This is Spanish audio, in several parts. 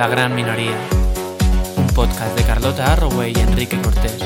La Gran Minoría, un podcast de Carlota Arroway y Enrique Cortés.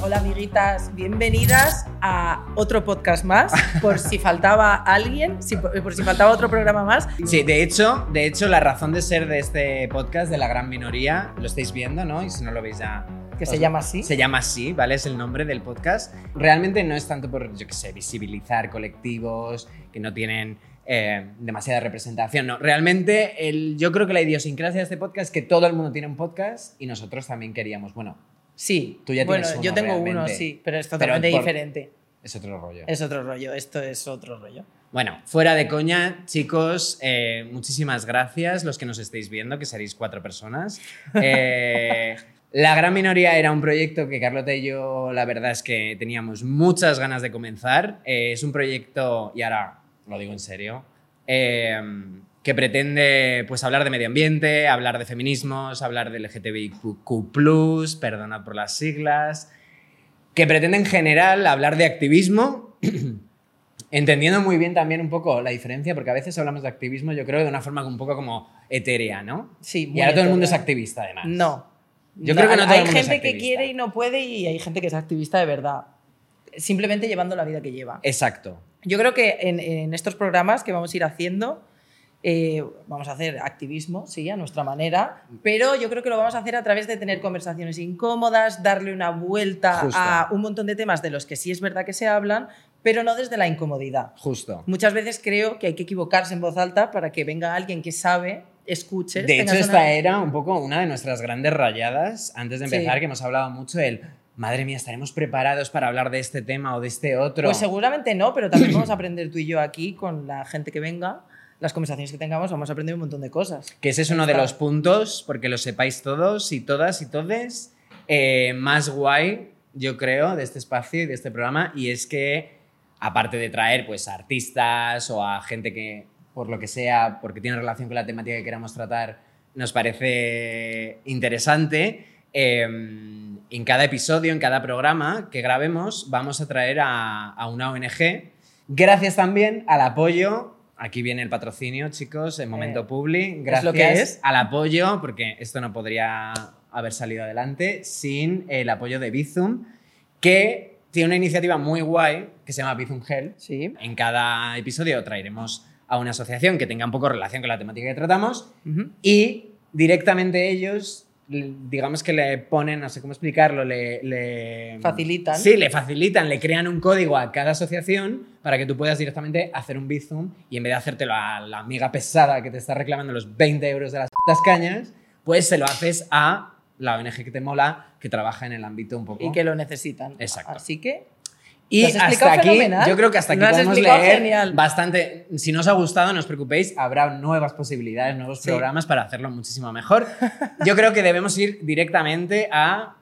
Hola amiguitas, bienvenidas a otro podcast más, por si faltaba alguien, si- por si faltaba otro programa más. Sí, de hecho, de hecho, la razón de ser de este podcast de la gran minoría, lo estáis viendo, ¿no? Y si no lo veis ya. Que se llama así. Se llama así, ¿vale? Es el nombre del podcast. Realmente no es tanto por, yo qué sé, visibilizar colectivos que no tienen eh, demasiada representación. No, realmente el, yo creo que la idiosincrasia de este podcast es que todo el mundo tiene un podcast y nosotros también queríamos, bueno, Sí, Tú ya bueno, tienes uno, yo tengo uno, sí, pero es Pero totalmente por- diferente. es otro rollo. Es otro rollo, esto es otro rollo. Bueno, fuera de coña, chicos, eh, muchísimas gracias los que nos estáis viendo, que seréis cuatro personas. Eh, la gran minoría era un proyecto que Carlota y yo, la verdad es que teníamos muchas ganas de comenzar. Eh, es un proyecto, y ahora lo digo en serio, eh, que pretende pues, hablar de medio ambiente, hablar de feminismos, hablar de LGTBIQ, perdona por las siglas, que pretende en general hablar de activismo Entendiendo muy bien también un poco la diferencia, porque a veces hablamos de activismo, yo creo, de una forma un poco como etérea, ¿no? Sí, Y muy ahora todo el mundo es activista, además. No. Yo creo que no todo Hay gente que quiere y no puede y hay gente que es activista de verdad. Simplemente llevando la vida que lleva. Exacto. Yo creo que en, en estos programas que vamos a ir haciendo, eh, vamos a hacer activismo, sí, a nuestra manera, pero yo creo que lo vamos a hacer a través de tener conversaciones incómodas, darle una vuelta Justo. a un montón de temas de los que sí es verdad que se hablan, pero no desde la incomodidad. Justo. Muchas veces creo que hay que equivocarse en voz alta para que venga alguien que sabe, escuche. De hecho, esta una- era un poco una de nuestras grandes rayadas antes de empezar, Sí. que hemos hablado mucho del, madre mía, ¿estaremos preparados para hablar de este tema o de este otro? Pues seguramente no, pero también vamos a aprender tú y yo aquí con la gente que venga, las conversaciones que tengamos, vamos a aprender un montón de cosas. Que ese es uno de los puntos, porque lo sepáis todos y todas y todes, eh, más guay, yo creo, de este espacio y de este programa, y es que, aparte de traer pues, a artistas o a gente que, por lo que sea, porque tiene relación con la temática que queramos tratar, nos parece interesante, eh, en cada episodio, en cada programa que grabemos, vamos a traer a, a una ONG, gracias también al apoyo. Aquí viene el patrocinio, chicos, en momento Eh, publi. Gracias lo que es. al apoyo, porque esto no podría haber salido adelante sin el apoyo de Bizum, que tiene una iniciativa muy guay que se llama Bizum Health. Sí. En cada episodio traeremos a una asociación que tenga un poco relación con la temática que tratamos y directamente ellos, digamos que le ponen, no sé cómo explicarlo, le... le- Facilitan. Sí, le facilitan, le crean un código a cada asociación para que tú puedas directamente hacer un Bizum y en vez de hacértelo a la amiga pesada que te está reclamando los 20 euros de las cañas, pues se lo haces a la ONG que te mola, que trabaja en el ámbito un poco... Y que lo necesitan. Exacto. Así que. Y hasta aquí, fenomenal. yo creo que hasta aquí has podemos leer genial. bastante. Si no os ha gustado, no os preocupéis, habrá nuevas posibilidades, nuevos Sí. programas para hacerlo muchísimo mejor. Yo creo que debemos ir directamente a,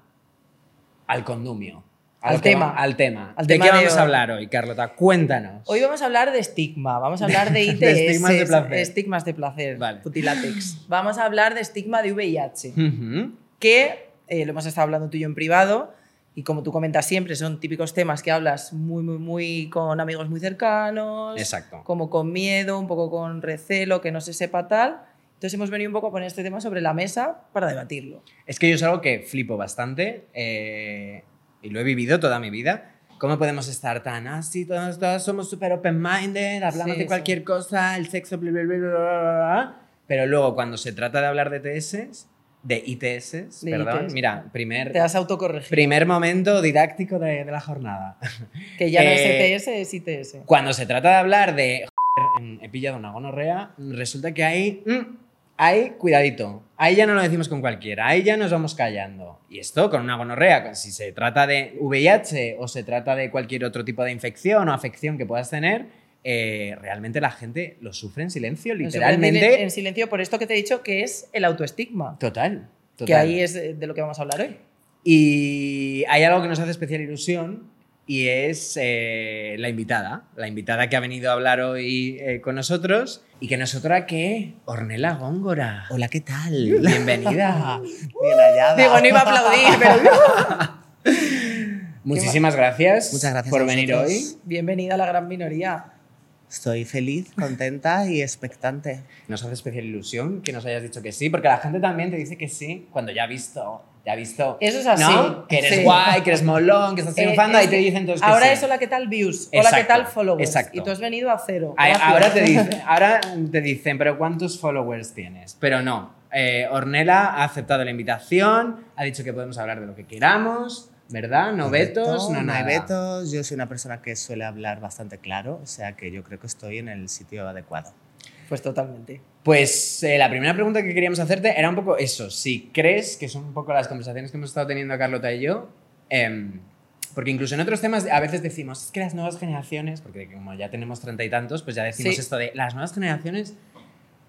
al condumio. Al que tema. va- al tema. Al ¿De tema qué de vamos hoy. a hablar hoy, Carlota? Cuéntanos. Hoy vamos a hablar de estigma, vamos a hablar de ITS. De estigmas de placer. Estigmas de placer. Vale. Putilátex. Vamos a hablar de estigma de VIH. Ujú. que eh, lo hemos estado hablando tú y yo en privado y como tú comentas siempre son típicos temas que hablas muy muy muy con amigos muy cercanos Exacto. como con miedo un poco con recelo que no se sepa tal entonces hemos venido un poco a poner este tema sobre la mesa para debatirlo Es que yo es algo que flipo bastante eh, y lo he vivido toda mi vida. ¿Cómo podemos estar tan así? Todos, todos somos súper open-minded, hablamos Sí, de cualquier cosa, el sexo, bla, bla, bla, bla, bla, bla. Pero luego, cuando se trata de hablar de TS, de ITS, De perdón, ITS. mira, primer, te has autocorregido primer momento didáctico de, de la jornada. que ya no Eh, es ETS es ITS Cuando se trata de hablar de "Joder, he pillado una gonorrea, resulta que ahí, mm, ahí, cuidadito. Ahí ya no lo decimos con cualquiera, ahí ya nos vamos callando. Y esto con una gonorrea, si se trata de VIH o se trata de cualquier otro tipo de infección o afección que puedas tener, eh, realmente la gente lo sufre en silencio, literalmente. en silencio por esto que te he dicho que es el autoestigma Total, total. que ahí es de lo que vamos a hablar hoy Y hay algo que nos hace especial ilusión y es eh, la invitada, la invitada que ha venido a hablar hoy eh, con nosotros y que nosotros que Ornella Góngora. Hola, ¿qué tal? Bienvenida. Bien hallada. digo no iba a aplaudir pero Muchísimas gracias, Muchas gracias por venir hoy. Bienvenida a la gran minoría. Estoy feliz, contenta y expectante. Nos hace especial ilusión que nos hayas dicho que sí, porque la gente también te dice que sí cuando ya ha visto, ya ha visto. Eso es así, ¿no? Que eres sí. guay, que eres molón, que estás Eh, triunfando, es ahí te dicen todos que Ahora sí. es hola, ¿qué tal views? Hola, ¿qué tal followers? exacto. Y tú has venido a cero. Gracias. Ahora te, dicen, ahora te dicen, pero ¿cuántos followers tienes? Pero no. Eh, Ornella ha aceptado la invitación, ha dicho que podemos hablar de lo que queramos, ¿verdad? No vetos, no no hay nada. vetos. Yo soy una persona que suele hablar bastante claro, o sea que yo creo que estoy en el sitio adecuado. Pues totalmente. Pues eh, la primera pregunta que queríamos hacerte era un poco eso, si crees que son un poco las conversaciones que hemos estado teniendo Carlota y yo, em, porque incluso en otros temas a veces decimos, es que las nuevas generaciones, porque como ya tenemos treinta y tantos, pues ya decimos Sí. esto de las nuevas generaciones,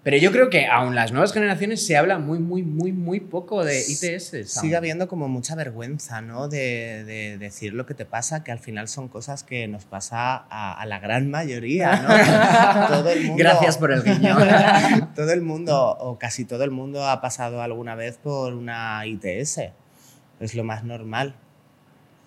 pero yo creo que aún las nuevas generaciones se habla muy, muy, muy, muy poco de ITS. Sigue habiendo como mucha vergüenza, ¿no? De, de decir lo que te pasa, que al final son cosas que nos pasa a, a la gran mayoría, ¿no? todo el mundo, Gracias por el guiño. todo el mundo, o casi todo el mundo, ha pasado alguna vez por una ITS. Es lo más normal.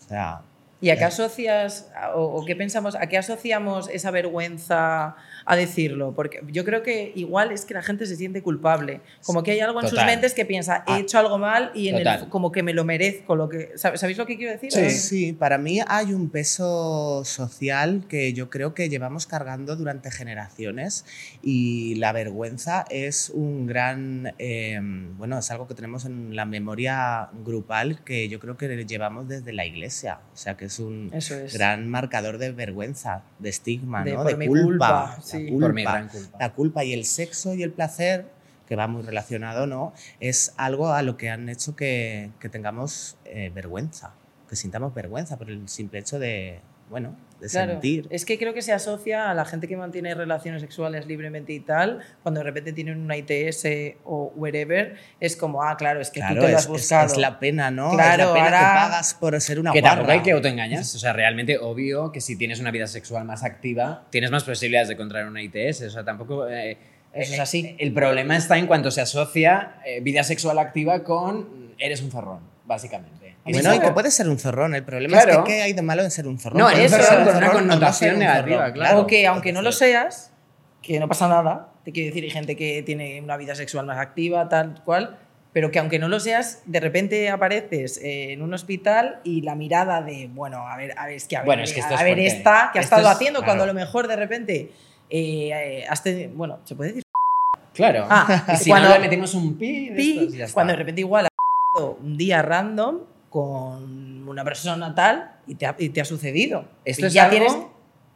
O sea, ¿Y a qué asocias, o, o qué pensamos, a qué asociamos esa vergüenza a decirlo? Porque yo creo que igual es que la gente se siente culpable. Como que hay algo en sus Total. mentes que piensa, he Ah. hecho algo mal y en el, como que me lo merezco. Lo que, ¿sab- ¿Sabéis lo que quiero decir? Sí. Sí, para mí hay un peso social que yo creo que llevamos cargando durante generaciones y la vergüenza es un gran, eh, bueno, es algo que tenemos en la memoria grupal que yo creo que llevamos desde la iglesia, o sea que es un es. gran marcador de vergüenza, de estigma, De ¿no? de culpa, culpa, sí. culpa, Por mi gran culpa. la culpa y el sexo y el placer que va muy relacionado, ¿no? Es algo a lo que han hecho que, que tengamos eh, vergüenza, que sintamos vergüenza por el simple hecho de, bueno, de Claro, sentir. es que creo que se asocia a la gente que mantiene relaciones sexuales libremente y tal, cuando de repente tienen una ITS o wherever, es como, ah, claro, es que Claro, tú te lo es, has es- buscado. es la pena, ¿no? es Claro, la pena ahora- que pagas por ser una que tampoco guarra. hay que autoengañarse. O sea, realmente obvio que si tienes una vida sexual más activa, tienes más posibilidades de contraer una ITS. O sea, tampoco... eh, Eso es así. El problema está en cuanto se asocia eh, vida sexual activa con eres un zorrón, básicamente. Bueno, y que puede ser un zorrón. El problema Claro. es que ¿qué hay de malo en ser un zorrón? No, Puede eso ser es, un con una zorrón no connotación un negativa, zorrón, claro. O que aunque no lo seas, que no pasa nada, te quiero decir, hay gente que tiene una vida sexual más activa, tal cual, pero que aunque no lo seas, de repente apareces eh, en un hospital y la mirada de, bueno, a ver, a ver, es que a ver, Bueno, es que esto a es ver esta que ha estado es- haciendo, claro. cuando a lo mejor de repente eh, eh, has tenido- bueno, ¿se puede decir? Claro. Ah, y si cuando- no le metimos un pi, de estos ya está. cuando de repente igual ha un día random con una persona tal y te ha, y te ha sucedido. Esto Y es ya algo tienes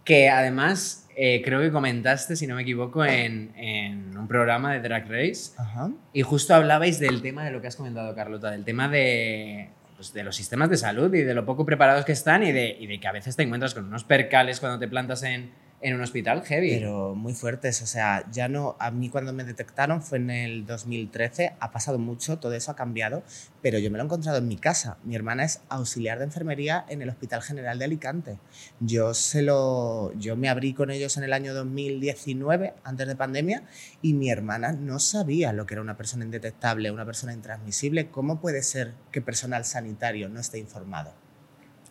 que además eh, creo que comentaste, si no me equivoco, en, en un programa de Drag Race. Ajá. Y justo hablabais del tema de lo que has comentado, Carlota, del tema de, pues, de los sistemas de salud y de lo poco preparados que están y de, y de que a veces te encuentras con unos percales cuando te plantas en, en un hospital heavy. Pero muy fuertes, o sea, ya no, a mí cuando me detectaron fue en el 2013, ha pasado mucho, todo eso ha cambiado, pero yo me lo he encontrado en mi casa. Mi hermana es auxiliar de enfermería en el Hospital General de Alicante. Yo, se lo, yo me abrí con ellos en el año 2019, antes de pandemia, y mi hermana no sabía lo que era una persona indetectable, una persona intransmisible. ¿Cómo puede ser que personal sanitario no esté informado?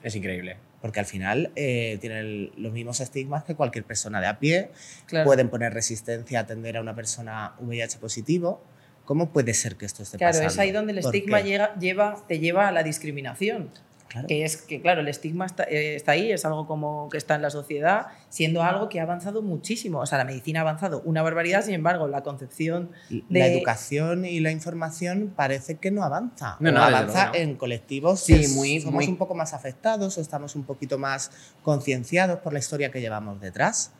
Es increíble. Porque al final eh, tienen los mismos estigmas que cualquier persona de a pie, Claro. pueden poner resistencia a atender a una persona VIH positivo. ¿Cómo puede ser que esto esté Claro, pasando? es ahí donde el ¿Por estigma llega, lleva, te lleva a la discriminación. Claro. Que es que, claro, el estigma está, eh, está ahí, es algo como que está en la sociedad, siendo algo que ha avanzado muchísimo. O sea, la medicina ha avanzado una barbaridad, sin embargo, la concepción La de- educación y la información parece que no avanza. No, no, avanza no. en colectivos Sí, que muy- somos muy- un poco más afectados o estamos un poquito más concienciados por la historia que llevamos detrás.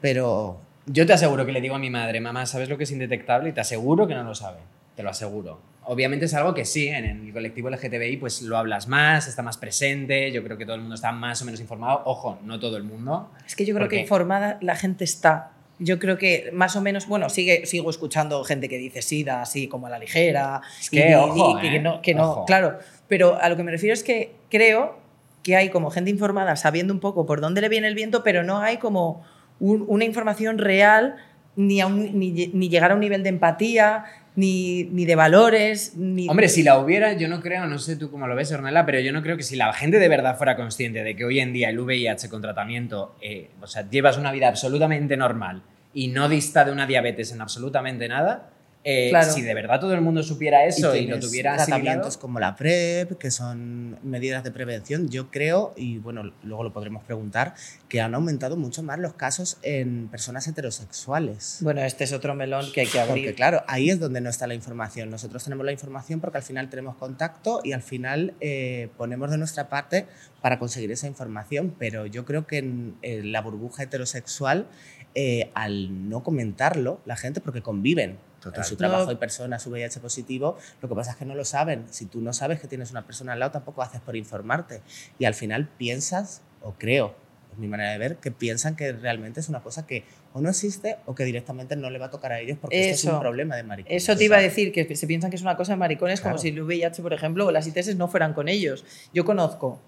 Pero Yo te aseguro que le digo a mi madre, mamá, ¿sabes lo que es indetectable? Y te aseguro que no lo sabe. Te lo aseguro. Obviamente es algo que sí, en el colectivo LGTBI pues lo hablas más, está más presente, yo creo que todo el mundo está más o menos informado. Ojo, no todo el mundo. Es que yo creo ¿Por que informada la gente está. Yo creo que más o menos, bueno, sigue, sigo escuchando gente que dice SIDA así como a la ligera. Es que, y- ojo, y ¿eh? no, que no Ojo. claro. Pero a lo que me refiero es que creo que hay como gente informada sabiendo un poco por dónde le viene el viento, pero no hay como un- una información real ni, a un- ni, lle- ni llegar a un nivel de empatía, ni, ni de valores, ni... Hombre, si la hubiera, yo no creo, no sé tú cómo lo ves, Ornella, pero yo no creo que si la gente de verdad fuera consciente de que hoy en día el VIH con tratamiento, eh, o sea, llevas una vida absolutamente normal y no dista de una diabetes en absolutamente nada, eh, Claro. si de verdad todo el mundo supiera eso y, lo tienes tuviera asimilado, tratamientos como la PrEP, que son medidas de prevención, yo creo, y bueno, luego lo podremos preguntar, que han aumentado mucho más los casos en personas heterosexuales. Bueno, este es otro melón que hay que abrir. Porque claro, ahí es donde no está la información. Nosotros tenemos la información porque al final tenemos contacto y al final eh, ponemos de nuestra parte para conseguir esa información, pero yo creo que en, en la burbuja heterosexual, eh, al no comentarlo, la gente, porque conviven. En su trabajo No. hay personas VIH positivo, lo que pasa es que no lo saben. Si tú no sabes que tienes una persona al lado, tampoco haces por informarte. Y al final piensas, o creo, es mi manera de ver, que piensan que realmente es una cosa que o no existe o que directamente no le va a tocar a ellos porque esto es Eso. un problema de maricón. Eso te iba a decir, que se piensan que es una cosa de maricones, como Claro. si el VIH, por ejemplo, o las ITS no fueran con ellos. Yo conozco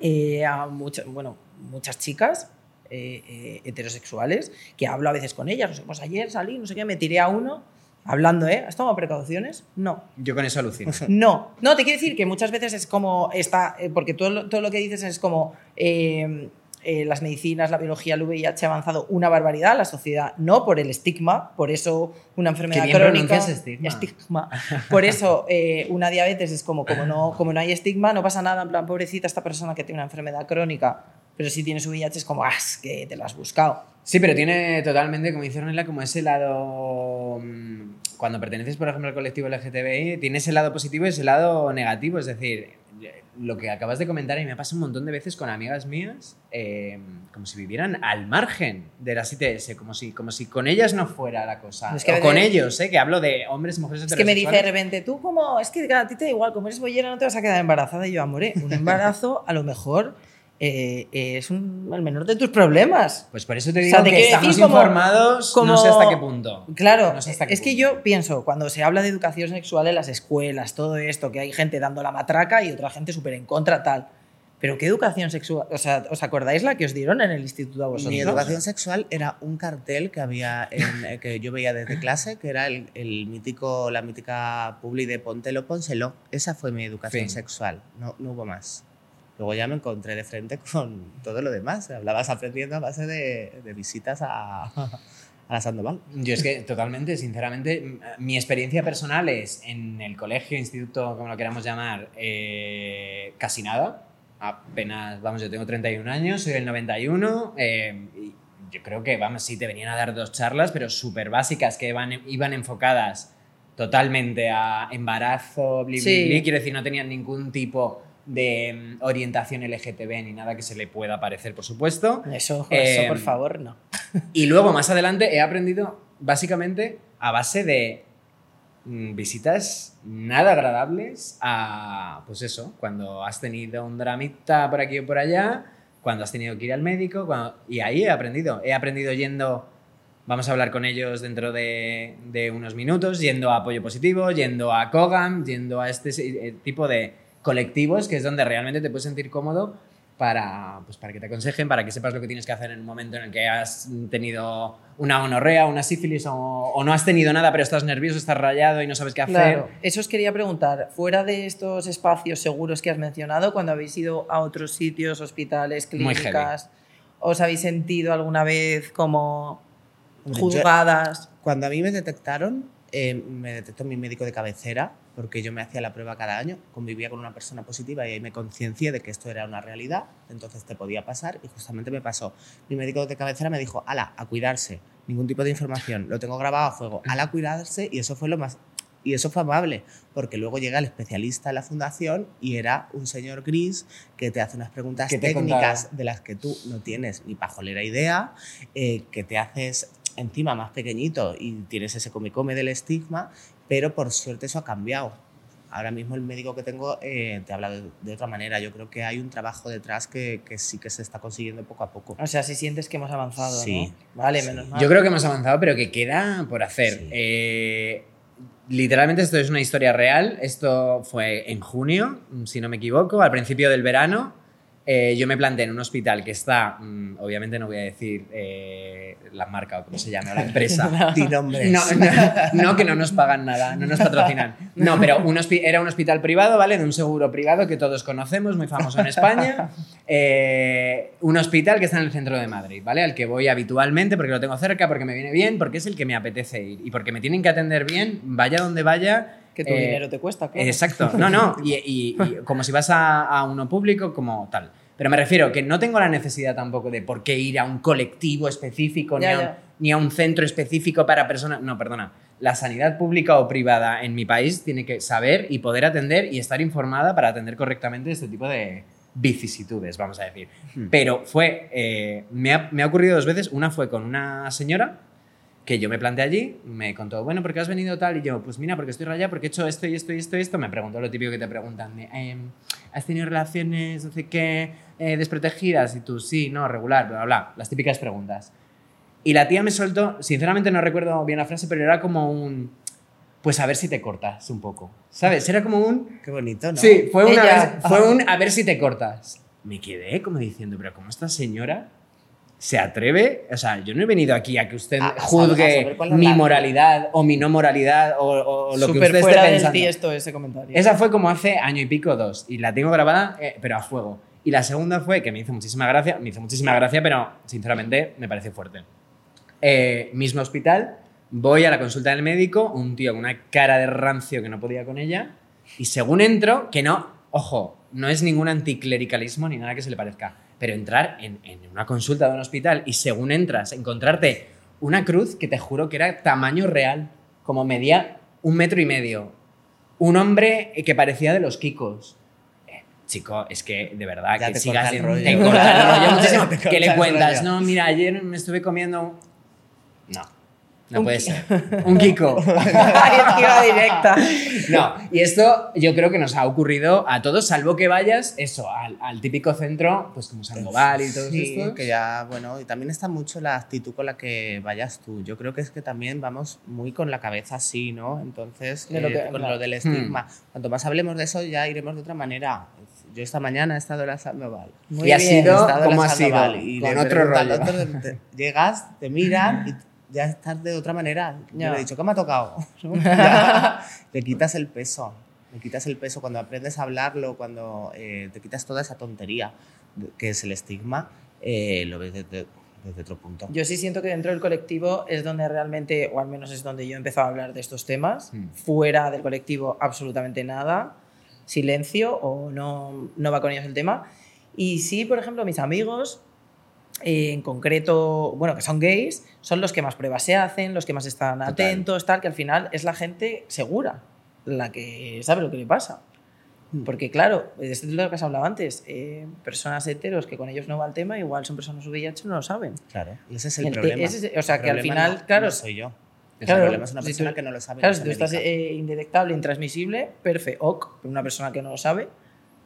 eh, a muchas, bueno, muchas chicas eh, eh, heterosexuales que hablo a veces con ellas. No sé, pues ayer salí, no sé qué, me tiré a uno hablando, ¿eh? ¿Has tomado precauciones? No. yo con eso alucino. No, no, te quiero decir que muchas veces es como está, eh, porque todo, lo- todo lo que dices es como eh, eh, las medicinas, la biología, el VIH ha avanzado una barbaridad, la sociedad no, por el estigma, por eso una enfermedad bien crónica. estigma. estigma. Por eso eh, una diabetes es como, como no, como no hay estigma, no pasa nada, en plan, pobrecita esta persona que tiene una enfermedad crónica, pero si tienes VIH es como, ah, es que te lo has buscado. Sí, pero tiene totalmente, como dice Ornella, como ese lado. mm, Cuando perteneces, por ejemplo, al colectivo LGTBI, tiene ese lado positivo y ese lado negativo. Es decir, lo que acabas de comentar, y me pasa un montón de veces con amigas mías, eh, como si vivieran al margen de las ITS, como si, como si con ellas no fuera la cosa. Es que o con ellos, ¿eh? que hablo de hombres y mujeres Es que me dice de repente, tú como, es que a ti te da igual, como eres bollera no te vas a quedar embarazada. Y yo, amore, un embarazo a lo mejor eh, es un- el menor de tus problemas. Pues por eso te O digo sea, te que estamos como- informados, no como- sé hasta qué punto. Claro, No sé hasta qué es que punto. yo pienso, cuando se habla de educación sexual en las escuelas, todo esto, que hay gente dando la matraca y otra gente súper en contra, tal. Pero ¿qué educación sexual? O sea, ¿os acordáis la que os dieron en el instituto a vosotros? Mi educación sexual era un cartel que había en- eh, que yo veía desde clase, que era el, el mítico, la mítica publi de Póntelo, pónselo. Esa fue mi educación Fin. sexual, no, no hubo más. Luego ya me encontré de frente con todo lo demás. Hablabas aprendiendo a base de, de visitas a, a la Sandoval. Yo es que totalmente, sinceramente, mi experiencia personal es en el colegio, instituto, como lo queramos llamar, eh, casi nada. Apenas, vamos, yo tengo 31 años, soy del 91. eh, y yo creo que, vamos, sí, te venían a dar dos charlas, pero súper básicas, que iban, iban enfocadas totalmente a embarazo, bli, bli, Sí. bli. Quiero decir, no tenían ningún tipo de mm, orientación LGTB ni nada que se le pueda parecer, por supuesto. Eso, Eh, eso, por favor, no. Y luego, más adelante, he aprendido básicamente a base de mm, visitas nada agradables a, pues eso, cuando has tenido un dramita por aquí o por allá, cuando has tenido que ir al médico, cuando- y ahí he aprendido. He aprendido yendo, vamos a hablar con ellos dentro de, de unos minutos, yendo a Apoyo Positivo, yendo a Cogam, yendo a este eh, tipo de colectivos, que es donde realmente te puedes sentir cómodo para, pues para que te aconsejen, para que sepas lo que tienes que hacer en el momento en el que has tenido una gonorrea, una sífilis o, o no has tenido nada, pero estás nervioso, estás rayado y no sabes qué hacer. Claro, eso os quería preguntar, fuera de estos espacios seguros que has mencionado, cuando habéis ido a otros sitios, hospitales, clínicas, ¿os habéis sentido alguna vez como yo- juzgadas? Cuando a mí me detectaron, eh, me detectó mi médico de cabecera, porque yo me hacía la prueba cada año, convivía con una persona positiva y ahí me conciencié de que esto era una realidad, entonces te podía pasar y justamente me pasó. Mi médico de cabecera me dijo, ala, a cuidarse, ningún tipo de información, lo tengo grabado a fuego, ala, a cuidarse y eso fue lo más... Y eso fue amable, porque luego llega el especialista en la fundación y era un señor gris que te hace unas preguntas ¿Qué te técnicas contaba? de las que tú no tienes ni pajolera idea, eh, que te haces encima más pequeñito y tienes ese come-come del estigma, pero por suerte eso ha cambiado. Ahora mismo el médico que tengo eh, te habla de, de otra manera. Yo creo que hay un trabajo detrás que, que sí que se está consiguiendo poco a poco. O sea, si sientes que hemos avanzado, Sí, ¿no? Vale, sí. menos mal. Yo creo que hemos avanzado, pero que queda por hacer. Sí. Eh, literalmente esto es una historia real. Esto fue en junio, si no me equivoco, al principio del verano. Eh, yo me planté en un hospital que está, mm, obviamente no voy a decir eh, la marca o cómo se llama, la empresa. Di nombres. No, no, no, que no nos pagan nada, no nos patrocinan. No, pero un era un hospital privado, ¿vale? De un seguro privado que todos conocemos, muy famoso en España. Eh, un hospital que está en el centro de Madrid, ¿vale? Al que voy habitualmente porque lo tengo cerca, porque me viene bien, porque es el que me apetece ir y porque me tienen que atender bien, vaya donde vaya. Que tu eh, dinero te cuesta, claro. Exacto, no, no, y, y- y como si vas a, a uno público, como tal. Pero me refiero que no tengo la necesidad tampoco de por qué ir a un colectivo específico, ni, a un, ya. ni a un centro específico para personas. No, perdona. La sanidad pública o privada en mi país tiene que saber y poder atender y estar informada para atender correctamente este tipo de vicisitudes, vamos a decir. Pero fue, eh, me, ha, me ha ocurrido dos veces. Una fue con una señora que yo me planté allí, me contó, bueno, ¿por qué has venido tal? Y yo, pues mira, porque estoy rayada, porque he hecho esto y esto y esto y esto. Me preguntó lo típico que te preguntan, de, em, ¿has tenido relaciones, no sé qué, eh, desprotegidas? Y tú, sí, no, regular, bla, bla, bla. Las típicas preguntas. Y la tía me soltó, sinceramente no recuerdo bien la frase, pero era como un, pues a ver si te cortas un poco. ¿Sabes? Era como un, Qué bonito, ¿no? Sí, fue, una Ella- fue un a ver si te cortas. Me quedé como diciendo, pero ¿cómo esta señora se atreve? O sea, yo no he venido aquí a que usted A- a juzgue mi moralidad o mi no moralidad o, o- o lo que Súper usted fuera esté del pensando. tiesto ese comentario. Esa fue como hace año y pico, dos. Y la tengo grabada, eh, pero a fuego. Y la segunda fue que me hizo muchísima gracia, me hizo muchísima gracia, pero sinceramente me pareció fuerte. Eh, mismo hospital, voy a la consulta del médico, un tío con una cara de rancio que no podía con ella, y según entro, que no, ojo, no es ningún anticlericalismo ni nada que se le parezca, pero entrar en, en una consulta de un hospital y según entras, encontrarte una cruz que te juro que era tamaño real, como medía un metro y medio, un hombre que parecía de los Kikos. Eh, Chico, es que de verdad Ya que te sigas el rollo. te corta el rollo muchísimo. Que le cuentas, no, mira, ayer me estuve comiendo. No, no Un puede ser. Un Kiko. Tira directa. No, y esto yo creo que nos ha ocurrido a todos, salvo que vayas, eso, al, al típico centro, pues como Sandoval y todo Sí, esto. que ya, bueno, y también está mucho la actitud con la que vayas tú. Yo creo que es que también vamos muy con la cabeza así, ¿no? Entonces, De lo eh, que- con claro. lo del estigma. Cuanto más hablemos de eso, ya iremos de otra manera. Yo esta mañana he estado en la Sandoval. Muy y ha bien. sido estado en como ha sido, y con otro rollo. te- llegas, te miran y ya estás de otra manera. Yo le he dicho, ¿qué me ha tocado? Le quitas el peso. Le quitas el peso cuando aprendes a hablarlo, cuando eh, te quitas toda esa tontería que es el estigma, eh, lo ves desde, desde otro punto. Yo sí siento que dentro del colectivo es donde realmente, o al menos es donde yo he empezado a hablar de estos temas. Mm. Fuera del colectivo, absolutamente nada. Silencio o no, no va con ellos el tema. Y sí, por ejemplo, mis amigos, eh, en concreto, bueno, que son gays, son los que más pruebas se hacen, los que más están Total. atentos, tal, que al final es la gente segura, la que sabe lo que le pasa. Mm. Porque claro, es lo que has hablado antes, eh, personas heteros que con ellos no va el tema, igual son personas VIH no lo saben. Claro. Ese es el, problema. ese es- o sea, El que al final, no- claro, no soy yo. El claro, problema es una si persona tú- que no lo sabe. Claro, si tú estás eh, indetectable, intransmisible, perfecto, ok, pero una persona que no lo sabe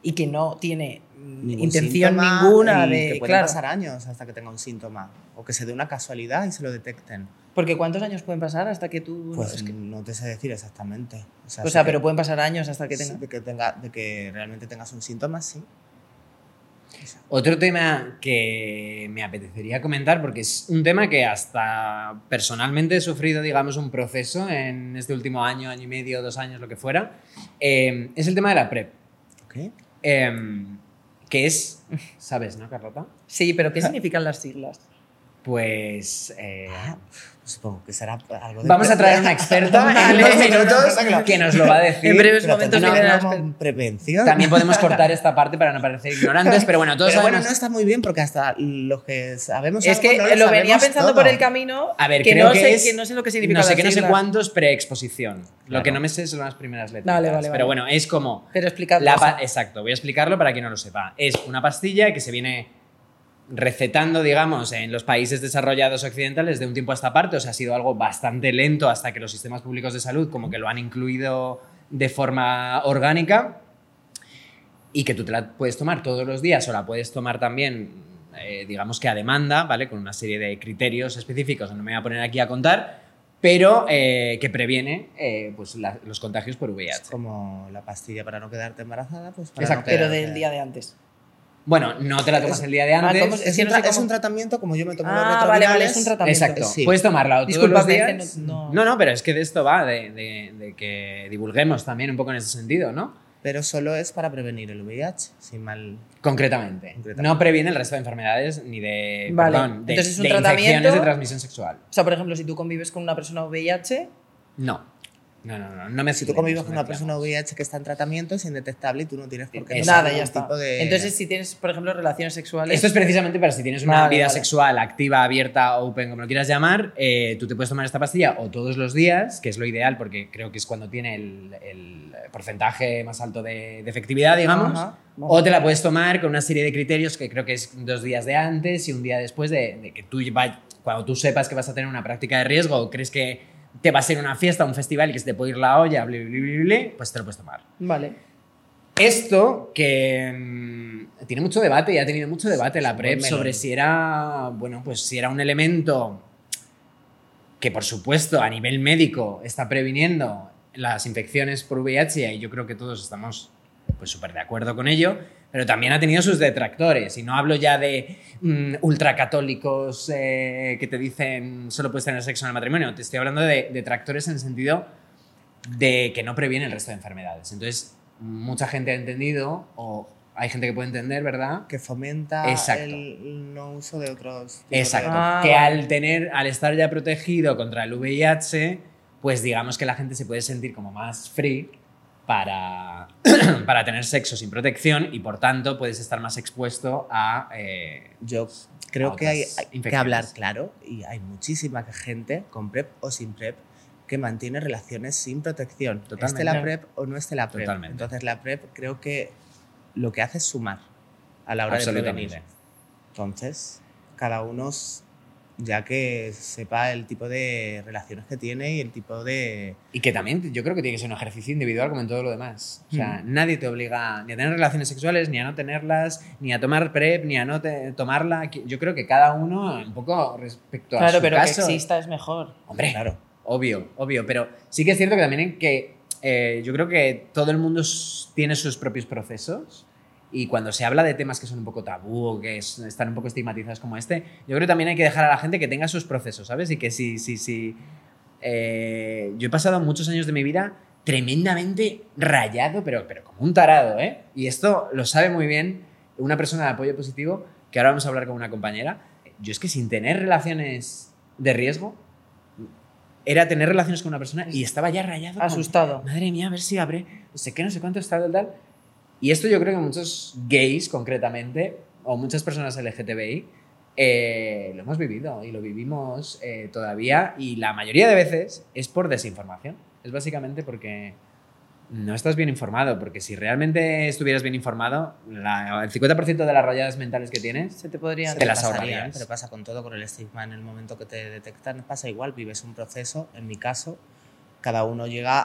y que no tiene mm, Ningún intención ninguna de. que pueden claro, pasar años hasta que tenga un síntoma o que se dé una casualidad y se lo detecten. porque ¿cuántos años pueden pasar hasta que tú.? Pues es que- no te sé decir exactamente. O sea, o sea, que- pero pueden pasar años hasta que sí, tenga. de que tenga de que realmente tengas un síntoma, sí. Otro tema que me apetecería comentar, porque es un tema que hasta personalmente he sufrido, digamos, un proceso en este último año, año y medio, dos años, lo que fuera, eh, es el tema de la PrEP. ¿Ok? Eh, que es, ¿sabes, no, Carlota? Sí, pero ¿qué significan las siglas? Pues... eh, Ah, supongo que será algo de vamos a traer una experta en unos minutos que nos lo va a decir. En breves Pero momentos una exper- prevención. También podemos cortar esta parte para no parecer ignorantes, pero bueno, todos Pero bueno, sabemos... no está muy bien porque hasta los que sabemos Es algo que no lo, lo venía pensando todo. por el camino. A ver, que creo no que sé, es- que no sé lo que significa No sé qué, no sé cuántos preexposición. Lo que no me sé son las primeras letras. Vale, vale, Pero vale. bueno, es como... Pero explicadlo. La o sea, pa- exacto, voy a explicarlo para quien no lo sepa. Es una pastilla que se viene recetando, digamos, en los países desarrollados occidentales de un tiempo a esta parte. O sea, ha sido algo bastante lento hasta que los sistemas públicos de salud como que lo han incluido de forma orgánica y que tú te la puedes tomar todos los días o la puedes tomar también, eh, digamos que a demanda, ¿vale? Con una serie de criterios específicos, no me voy a poner aquí a contar, pero eh, que previene eh, pues, la- los contagios por VIH. Es como la pastilla para no quedarte embarazada, pues para Exacto. no pero del día de antes. Bueno, no te la tomas Es- el día de antes. ¿cómo Es, un, no sé tra- es cómo- un tratamiento como yo me tomo los Ah, vale, retrovirales. vale, es un tratamiento. Exacto. Sí. Puedes tomarla o todos los días. no- no- No, no, pero es que de esto va, de, de- de que divulguemos también un poco en ese sentido, ¿no? Pero solo es para prevenir el VIH, sin mal. Concretamente. Concretamente. No previene el resto de enfermedades ni de, Vale. perdón, de, Entonces es un de tratamiento- infecciones de transmisión sexual. O sea, por ejemplo, si tú convives con una persona VIH, No. No, no, no. No me Si tú convives con una persona VIH que está en tratamiento, es indetectable y tú no tienes por qué Exacto. nada, ya está. tipo de- Entonces, si tienes, por ejemplo, relaciones sexuales. Esto es precisamente para si tienes una Vale, vida vale. sexual activa, abierta, open, como lo quieras llamar, eh, tú te puedes tomar esta pastilla o todos los días, que es lo ideal porque creo que es cuando tiene el, el porcentaje más alto de, de efectividad, digamos. Ajá. O te la puedes tomar con una serie de criterios que creo que es dos días de antes y un día después de, de que tú cuando tú sepas que vas a tener una práctica de riesgo o crees que te va a ser una fiesta, un festival y que se te puede ir la olla, bli, bli, bli, bli, pues te lo puedes tomar. Vale. Esto que mm, tiene mucho debate y ha tenido mucho debate la PrEP sobre si era, bueno, pues si era un elemento que por supuesto a nivel médico está previniendo las infecciones por VIH y yo creo que todos estamos pues súper de acuerdo con ello, pero también ha tenido sus detractores y no hablo ya de mm, ultracatólicos eh, que te dicen solo puedes tener sexo en el matrimonio, te estoy hablando de detractores en el sentido de que no previene el resto de enfermedades. Entonces, mucha gente ha entendido, o hay gente que puede entender, ¿verdad? que fomenta Exacto. el no uso de otros. tipos de- Exacto. Ah, que al tener, al estar ya protegido contra el VIH, pues digamos que la gente se puede sentir como más free para, para tener sexo sin protección y por tanto puedes estar más expuesto a... eh, Yo a creo que hay, hay que hablar claro y hay muchísima gente con PrEP o sin PrEP que mantiene relaciones sin protección. Esté Totalmente. la PrEP o no esté la PrEP. Totalmente. Entonces la PrEP creo que lo que hace es sumar a la hora de prevenir. Entonces, cada uno, ya que sepa el tipo de relaciones que tiene y el tipo de... Y que también yo creo que tiene que ser un ejercicio individual como en todo lo demás. O sea, Mm. nadie te obliga ni a tener relaciones sexuales, ni a no tenerlas, ni a tomar PrEP, ni a no te- tomarla. Yo creo que cada uno, un poco respecto a Claro, su pero caso... que exista es mejor. Hombre, Claro. obvio, obvio. Pero sí que es cierto que también que... eh, yo creo que todo el mundo tiene sus propios procesos. Y cuando se habla de temas que son un poco tabú o que es- están un poco estigmatizados como este, yo creo que también hay que dejar a la gente que tenga sus procesos, ¿sabes? Y que si, si, si, eh, yo he pasado muchos años de mi vida tremendamente rayado, pero, pero como un tarado, ¿eh? Y esto lo sabe muy bien una persona de apoyo positivo, que ahora vamos a hablar con una compañera. Yo es que sin tener relaciones de riesgo, era tener relaciones con una persona y estaba ya rayado. con, Asustado. Madre mía, a ver si abre, no sé qué, no sé cuánto está del tal. Y esto yo creo que muchos gays, concretamente, o muchas personas LGTBI, eh, lo hemos vivido y lo vivimos eh, todavía. Y la mayoría de veces es por desinformación. Es básicamente porque no estás bien informado. Porque si realmente estuvieras bien informado, la- el 50% de las rayadas mentales que tienes Se te podrían. Te las ahorrarías. Pero pasa con todo, con el estigma en el momento que te detectan, pasa igual, vives un proceso, en mi caso, cada uno llega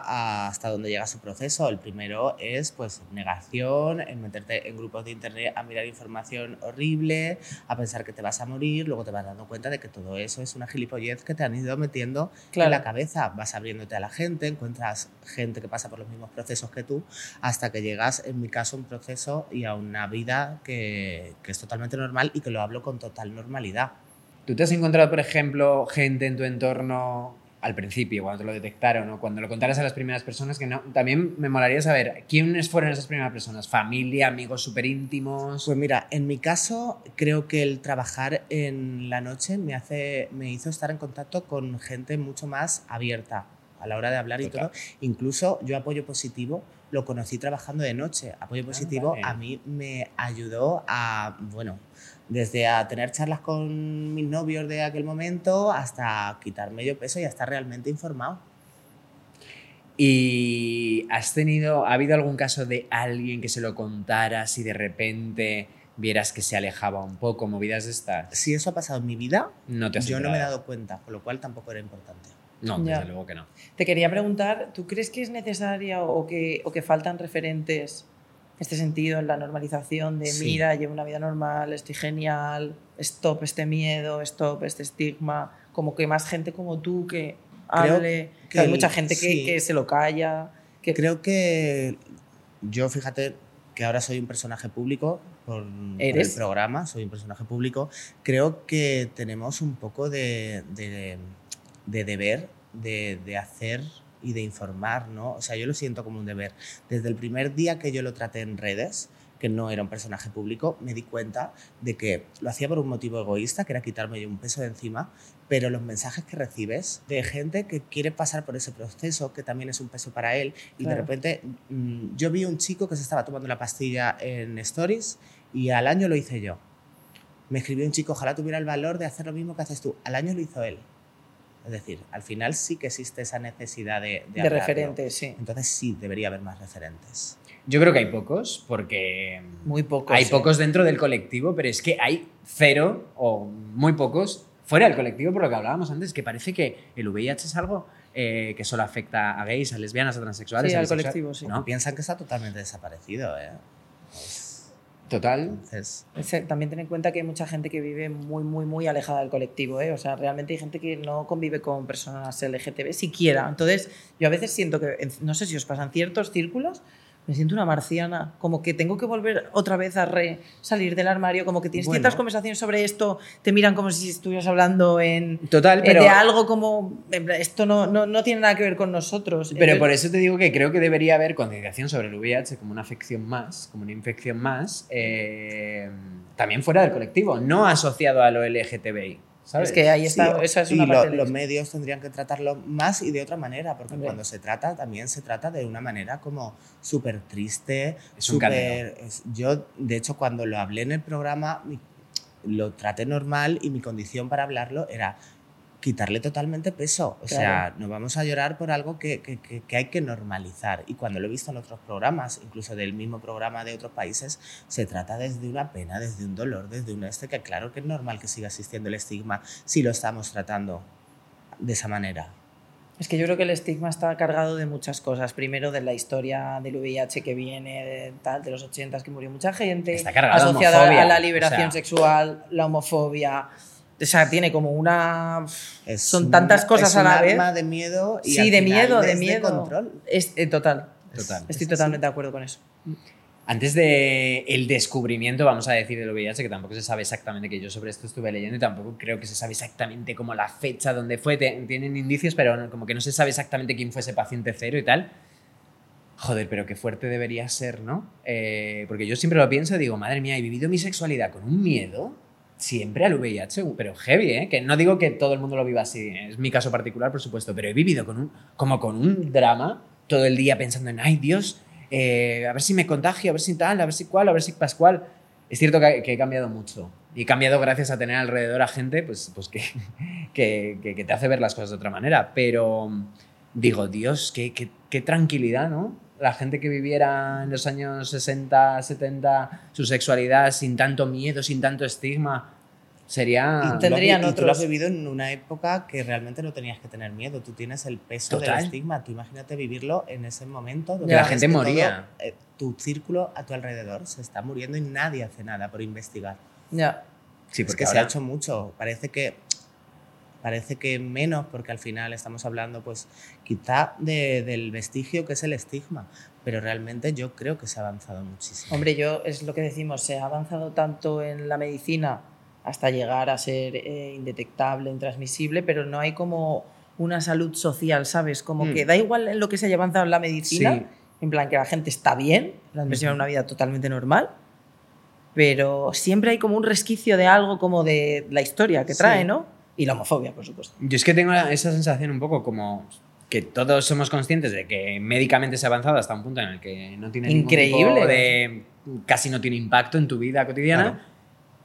hasta donde llega su proceso. El primero es pues negación, en meterte en grupos de internet a mirar información horrible, a pensar que te vas a morir, luego te vas dando cuenta de que todo eso es una gilipollez que te han ido metiendo Claro. en la cabeza. Vas abriéndote a la gente, encuentras gente que pasa por los mismos procesos que tú, hasta que llegas, en mi caso, a un proceso y a una vida que, que es totalmente normal y que lo hablo con total normalidad. ¿Tú te has encontrado, por ejemplo, gente en tu entorno al principio, cuando te lo detectaron, o cuando lo contaras a las primeras personas, que no, también me molaría saber quiénes fueron esas primeras personas, familia, amigos súper íntimos. Pues mira, en mi caso creo que el trabajar en la noche me, hace, me hizo estar en contacto con gente mucho más abierta a la hora de hablar y Total. todo. Incluso yo apoyo positivo lo conocí trabajando de noche. Apoyo positivo vale. a mí me ayudó a, bueno, desde a tener charlas con mis novios de aquel momento hasta quitar medio peso y a estar realmente informado. ¿Y has tenido, ha habido algún caso de alguien que se lo contaras y de repente vieras que se alejaba un poco, movidas de estas? Si eso ha pasado en mi vida, No te has yo no me he dado cuenta, con lo cual tampoco era importante. No, Ya. desde luego que no. Te quería preguntar, ¿tú crees que es necesaria o que, o que faltan referentes en este sentido en la normalización de Sí. mira, llevo una vida normal, estoy genial, stop este miedo, stop este estigma? Como que más gente como tú que Creo hable, que, que hay mucha gente que, sí. que se lo calla. Que, Creo que yo, fíjate que ahora soy un personaje público, por, por el programa, soy un personaje público, creo que tenemos un poco de, de- de deber de, de hacer y de informar, ¿no? O sea, yo lo siento como un deber. Desde el primer día que yo lo traté en redes, que no era un personaje público, me di cuenta de que lo hacía por un motivo egoísta, que era quitarme yo un peso de encima, pero los mensajes que recibes de gente que quiere pasar por ese proceso, que también es un peso para él, y de repente mm, yo vi un chico que se estaba tomando la pastilla en Stories y al año lo hice yo. Me escribió un chico, ojalá tuviera el valor de hacer lo mismo que haces tú. Al año lo hizo él. Es decir, al final sí que existe esa necesidad de, de De referentes, sí. Entonces sí, debería haber más referentes. Yo creo que hay pocos, porque Muy pocos. hay sí. pocos dentro del colectivo, pero es que hay cero o muy pocos fuera del colectivo, por lo que hablábamos antes, que parece que el VIH es algo eh, que solo afecta a gays, a lesbianas, a transexuales. Sí, a al colectivo, sí. ¿No? Piensan que está totalmente desaparecido, ¿eh? Total. Entonces, Ese- También ten en cuenta que hay mucha gente que vive muy, muy, muy alejada del colectivo, ¿eh? O sea, realmente hay gente que no convive con personas LGTB siquiera. Entonces, yo a veces siento que, no sé si os pasan ciertos círculos, me siento una marciana, como que tengo que volver otra vez a re salir del armario, como que tienes Bueno. ciertas conversaciones sobre esto, te miran como si estuvieras hablando en, Total, eh, pero, de algo como, esto no, no, no tiene nada que ver con nosotros. pero Entonces, por eso te digo que creo que debería haber concienciación sobre el VIH como una afección más, como una infección más, eh, también fuera del colectivo, no asociado a lo LGTBI. ¿Sabes? Es que ahí sí, está, esa es y una lo- parte de los medios tendrían que tratarlo más y de otra manera, porque cuando se trata, también se trata de una manera como súper triste, súper... Yo, de hecho, cuando lo hablé en el programa, lo traté normal y mi condición para hablarlo era quitarle totalmente peso. O sea, Claro. no vamos a llorar por algo que, que- que- hay que normalizar. Y cuando lo he visto en otros programas, incluso del mismo programa de otros países, se trata desde una pena, desde un dolor, desde un este, que claro que es normal que siga existiendo el estigma si lo estamos tratando de esa manera. Es que yo creo que el estigma está cargado de muchas cosas. Primero, de la historia del VIH que viene de, tal, de los 80 que murió mucha gente, Está cargado de asociada a la liberación o sea. sexual, la homofobia. O sea, tiene como una. Es Son tantas cosas es a la vez. arma de miedo y Sí, al de final miedo, de miedo. control. Es, eh, total. Total. Estoy totalmente de acuerdo con eso. Antes del el descubrimiento, vamos a decir, del VIH, que tampoco se sabe exactamente, que yo sobre esto estuve leyendo y tampoco creo que se sabe exactamente como la fecha donde fue, te- tienen indicios, pero no- como que no se sabe exactamente quién fue ese paciente cero y tal. Joder, pero qué fuerte debería ser, ¿no? Eh, porque yo siempre lo pienso y digo, madre mía, he vivido mi sexualidad con un miedo siempre al VIH, pero heavy, ¿eh? Que no digo que todo el mundo lo viva así, es mi caso particular, por supuesto, pero he vivido con un, como con un drama todo el día pensando en, ay Dios, eh, a ver si me contagio, a ver si tal, a ver si cuál, a ver si pascual. Es cierto que, que he cambiado mucho. Y he cambiado gracias a tener alrededor a gente pues, pues que, que- que te hace ver las cosas de otra manera. Pero digo, Dios, qué, qué, qué tranquilidad, ¿no? La gente que viviera en los años 60, 70 su sexualidad sin tanto miedo, sin tanto estigma, sería... Y Tendrían y tú lo otros- has vivido en una época que realmente no tenías que tener miedo. Tú tienes el peso Total. del estigma. Tú imagínate vivirlo en ese momento donde. La gente moría. todo, eh, tu círculo a tu alrededor se está muriendo y nadie hace nada por investigar. Ya. Sí, es porque que se ha hecho mucho. Parece que parece que menos, porque al final estamos hablando, pues, quizá de- del vestigio que es el estigma. Pero realmente yo creo que se ha avanzado muchísimo. Hombre, yo es lo que decimos, se ha avanzado tanto en la medicina hasta llegar a ser eh, indetectable, intransmisible, pero no hay como una salud social, ¿sabes? Como Mm. que da igual en lo que se haya avanzado en la medicina, Sí. en plan que la gente está bien, la han lleva una vida totalmente normal, pero siempre hay como un resquicio de algo como de la historia que Sí. trae, ¿no? Y la homofobia, por supuesto. Yo es que tengo esa sensación un poco como que todos somos conscientes de que médicamente se ha avanzado hasta un punto en el que no tiene ningún Increíble. tipo de casi no tiene impacto en tu vida cotidiana, Claro.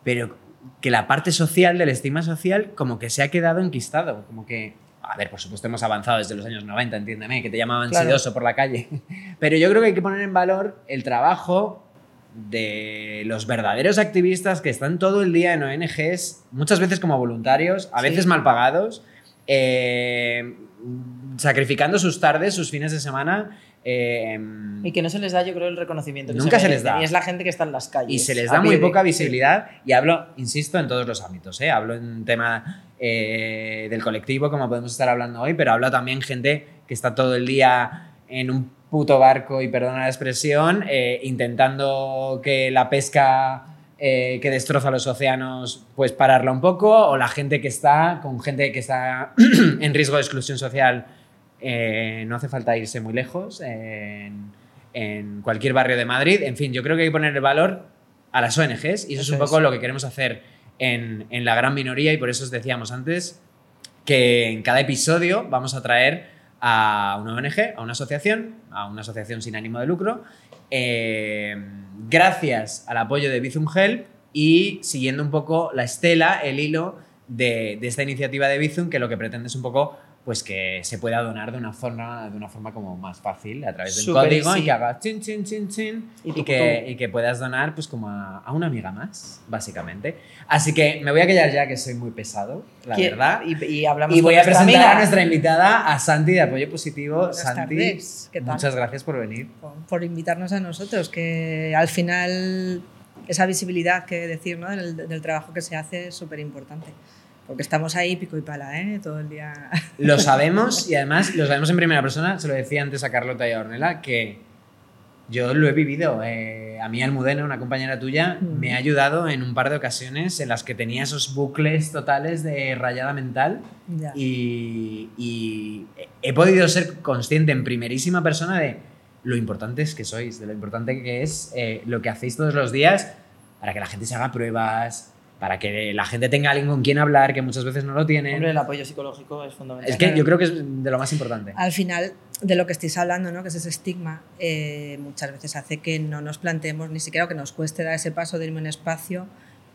pero que la parte social del estigma social como que se ha quedado enquistado, como que a ver, por supuesto hemos avanzado desde los años 90, entiéndeme, que te llamaban Claro. sidoso por la calle, pero yo creo que hay que poner en valor el trabajo de los verdaderos activistas que están todo el día en ONGs, muchas veces como voluntarios, a Sí. veces mal pagados, eh, sacrificando sus tardes, sus fines de semana. eh, Y que no se les da, yo creo, el reconocimiento que Nunca se les da. Y es la gente que está en las calles. y se les da muy de- poca sí. visibilidad y hablo, insisto, en todos los ámbitos. ¿eh? Hablo en tema del colectivo, como podemos estar hablando hoy, pero hablo también gente que está todo el día en un puto barco, y perdona la expresión, eh, intentando que la pesca eh, que destroza los océanos, pues pararla un poco, o la gente que está, con gente que está en riesgo de exclusión social, eh, no hace falta irse muy lejos, en, en cualquier barrio de Madrid. En fin, yo creo que hay que poner el valor a las ONGs y eso, es un poco es. lo que queremos hacer en, en la gran minoría y por eso os decíamos antes que en cada episodio vamos a traer a una ONG, a una asociación, a una asociación sin ánimo de lucro, eh, gracias al apoyo de Bizum Help y siguiendo un poco la estela, el hilo de, de esta iniciativa de Bizum, que lo que pretende es un poco pues que se pueda donar de una forma, de una forma como más fácil, a través de un Súper código easy. y que hagas chin, chin, chin, chin, Y y, que, y que puedas donar pues como a, a una amiga más, básicamente. Así que me voy a callar ya que soy muy pesado, la ¿Quién- verdad. Y, y hablamos Y voy a presentar amiga. a nuestra invitada, a Santi de Apoyo Positivo. Buenas Santi, tardes, ¿qué tal? muchas gracias por venir. por, por invitarnos a nosotros, que al final esa visibilidad que decir ¿no? del, del trabajo que se hace es súper importante. Porque estamos ahí pico y pala, ¿eh? todo el día. Lo sabemos y además lo sabemos en primera persona. Se lo decía antes a Carlota y a Ornella que yo lo he vivido. Eh, a mí Almudena, una compañera tuya, me ha ayudado en un par de ocasiones en las que tenía esos bucles totales de rayada mental y, y he podido ser consciente en primerísima persona de lo importantes que sois, de lo importante que es eh, lo que hacéis todos los días para que la gente se haga pruebas, para que la gente tenga alguien con quien hablar, que muchas veces no lo tienen. Hombre, el apoyo psicológico es fundamental. es que yo creo que es de lo más importante. Al final, de lo que estáis hablando, ¿no? que es ese estigma, eh, muchas veces hace que no nos planteemos ni siquiera o que nos cueste dar ese paso de irme a un espacio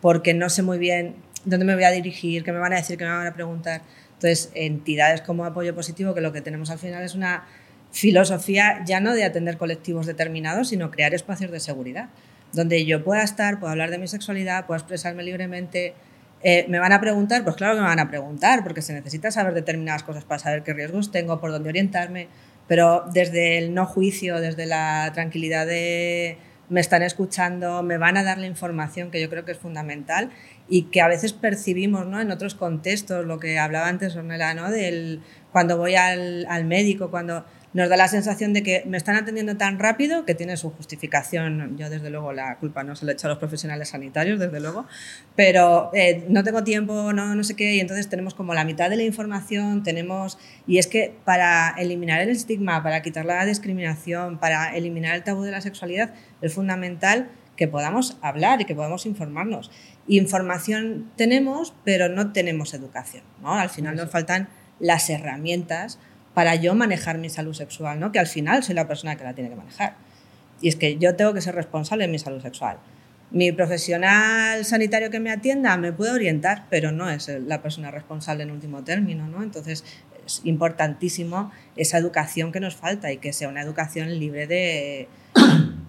porque no sé muy bien dónde me voy a dirigir, qué me van a decir, qué me van a preguntar. Entonces, entidades como Apoyo Positivo, que lo que tenemos al final es una filosofía ya no de atender colectivos determinados, sino crear espacios de seguridad, donde yo pueda estar, pueda hablar de mi sexualidad, pueda expresarme libremente. Eh, ¿Me van a preguntar? Pues claro que me van a preguntar, porque se necesita saber determinadas cosas para saber qué riesgos tengo, por dónde orientarme, pero desde el no juicio, desde la tranquilidad de me están escuchando, me van a dar la información que yo creo que es fundamental y que a veces percibimos ¿no? en otros contextos, lo que hablaba antes Ornella, ¿no? del cuando voy al, al médico, cuando nos da la sensación de que me están atendiendo tan rápido que tiene su justificación. Yo, desde luego, la culpa no se la echo a los profesionales sanitarios, desde luego, pero eh, no tengo tiempo, no, no sé qué, y entonces tenemos como la mitad de la información, tenemos... Y es que para eliminar el estigma, para quitar la discriminación, para eliminar el tabú de la sexualidad, es fundamental que podamos hablar y que podamos informarnos. Información tenemos, pero no tenemos educación. ¿no? Al final nos faltan las herramientas para yo manejar mi salud sexual, ¿no? que al final soy la persona que la tiene que manejar. Y es que yo tengo que ser responsable de mi salud sexual. Mi profesional sanitario que me atienda me puede orientar, pero no es la persona responsable en último término. ¿no? Entonces es importantísimo esa educación que nos falta y que sea una educación libre de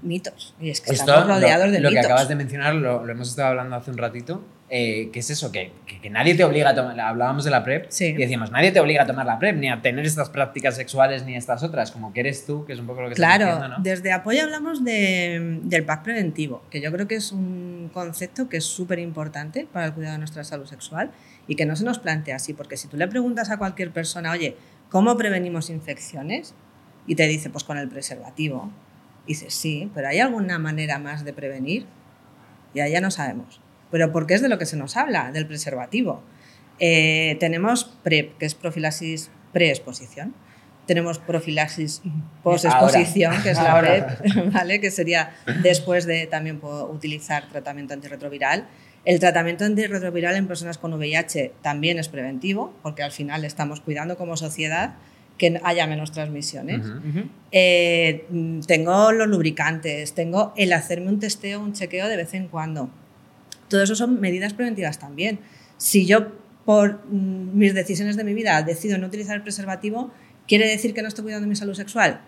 mitos. Y es que Esto, estamos rodeados lo, de lo que mitos. acabas de mencionar, lo, lo hemos estado hablando hace un ratito, eh, que es eso, que, que- que nadie te obliga a tomar, hablábamos de la PrEP Sí. y decíamos, nadie te obliga a tomar la PrEP, ni a tener estas prácticas sexuales, ni estas otras, como que eres tú, que es un poco lo que estás Claro, diciendo, ¿no? desde Apoyo hablamos de- del pack preventivo, que yo creo que es un concepto que es súper importante para el cuidado de nuestra salud sexual y que no se nos plantea así, porque si tú le preguntas a cualquier persona, oye, ¿cómo prevenimos infecciones? Y te dice, pues con el preservativo. Y dices, sí, pero ¿hay alguna manera más de prevenir? Y allá no sabemos. Pero porque es de lo que se nos habla, del preservativo. Eh, tenemos PrEP, que es profilaxis preexposición. Tenemos profilaxis posexposición, que es la Ahora. PrEP, ¿vale? que sería después de también puedo utilizar tratamiento antirretroviral. El tratamiento antirretroviral en personas con VIH también es preventivo, porque al final estamos cuidando como sociedad que haya menos transmisiones. Eh, mm, tengo los lubricantes, tengo el hacerme un testeo, un chequeo de vez en cuando. Todo eso son medidas preventivas también. Si yo por mm, mis decisiones de mi vida decido no utilizar el preservativo, ¿quiere decir que no estoy cuidando mi salud sexual?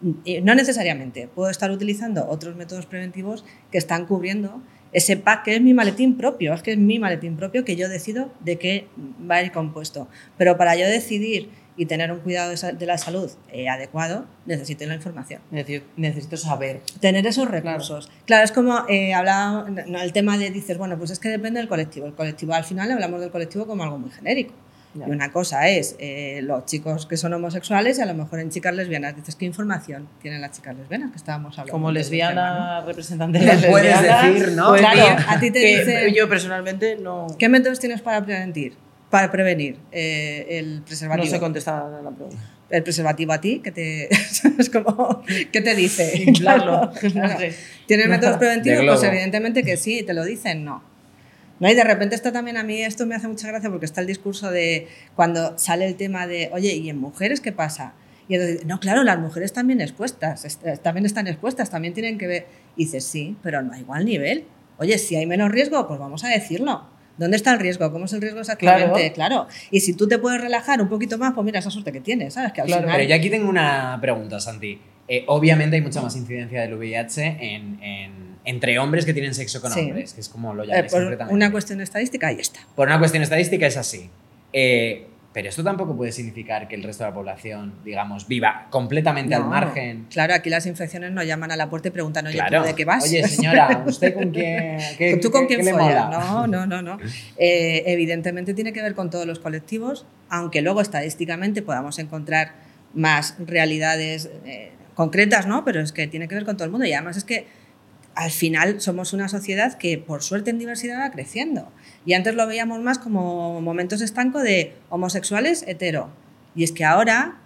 Mm, eh, No necesariamente. Puedo estar utilizando otros métodos preventivos que están cubriendo ese pack que es mi maletín propio, es que es mi maletín propio que yo decido de qué va a ir compuesto. Pero para yo decidir y tener un cuidado de la salud eh, adecuado, necesito la información Necesito, necesito saber. tener esos recursos. Claro, es como eh, hablaba no, el tema de dices, bueno, pues es que depende del colectivo. El colectivo, al final hablamos del colectivo como algo muy genérico. Ya. Y una cosa es eh, los chicos que son homosexuales y a lo mejor en chicas lesbianas. Dices, ¿qué información tienen las chicas lesbianas? Que estábamos hablando. Como del tema, lesbiana, ¿no? representante de No las puedes decir, ¿no? puedes Claro, a ti te que dice- Yo personalmente no, ¿Qué métodos tienes para prevenir? Para prevenir eh, el no preservativo. sé contestar a la pregunta. el preservativo a ti, que te, es como, ¿qué te dice? Inflarlo, Claro, no. ¿Tienes métodos preventivos? Pues evidentemente que sí, te lo dicen, no. No, y de repente está también a mí, esto me hace mucha gracia porque está el discurso de cuando sale el tema de, oye, ¿y en mujeres qué pasa? Y entonces, no, claro, las mujeres también expuestas, est- también están expuestas, también tienen que ver. Y dices, sí, pero no a igual nivel. Oye, si hay menos riesgo, pues vamos a decirlo. ¿Dónde está el riesgo? ¿Cómo es el riesgo exactamente? Claro. Y si tú te puedes relajar un poquito más, pues mira esa suerte que tienes, ¿sabes? Que al Claro. final- Pero yo aquí tengo una pregunta, Santi. Eh, obviamente hay mucha más incidencia del VIH en, en- entre hombres que tienen sexo con Sí. hombres, que es como lo Eh, llamáis por concretamente. una cuestión estadística, ahí está. Por una cuestión estadística es así. Eh, pero esto tampoco puede significar que el resto de la población, digamos, viva completamente al margen. Claro, aquí las infecciones nos llaman a la puerta y preguntan, oye, Claro. ¿tú de qué vas? Oye, señora, ¿usted con quién? qué- ¿Tú con qué- quién qué follas? No, no, no, no. Eh, evidentemente tiene que ver con todos los colectivos, aunque luego estadísticamente podamos encontrar más realidades eh, concretas, ¿no? Pero es que tiene que ver con todo el mundo y además es que al final somos una sociedad que por suerte en diversidad va creciendo. Y antes lo veíamos más como momentos estanco de homosexuales hetero. Y es que ahora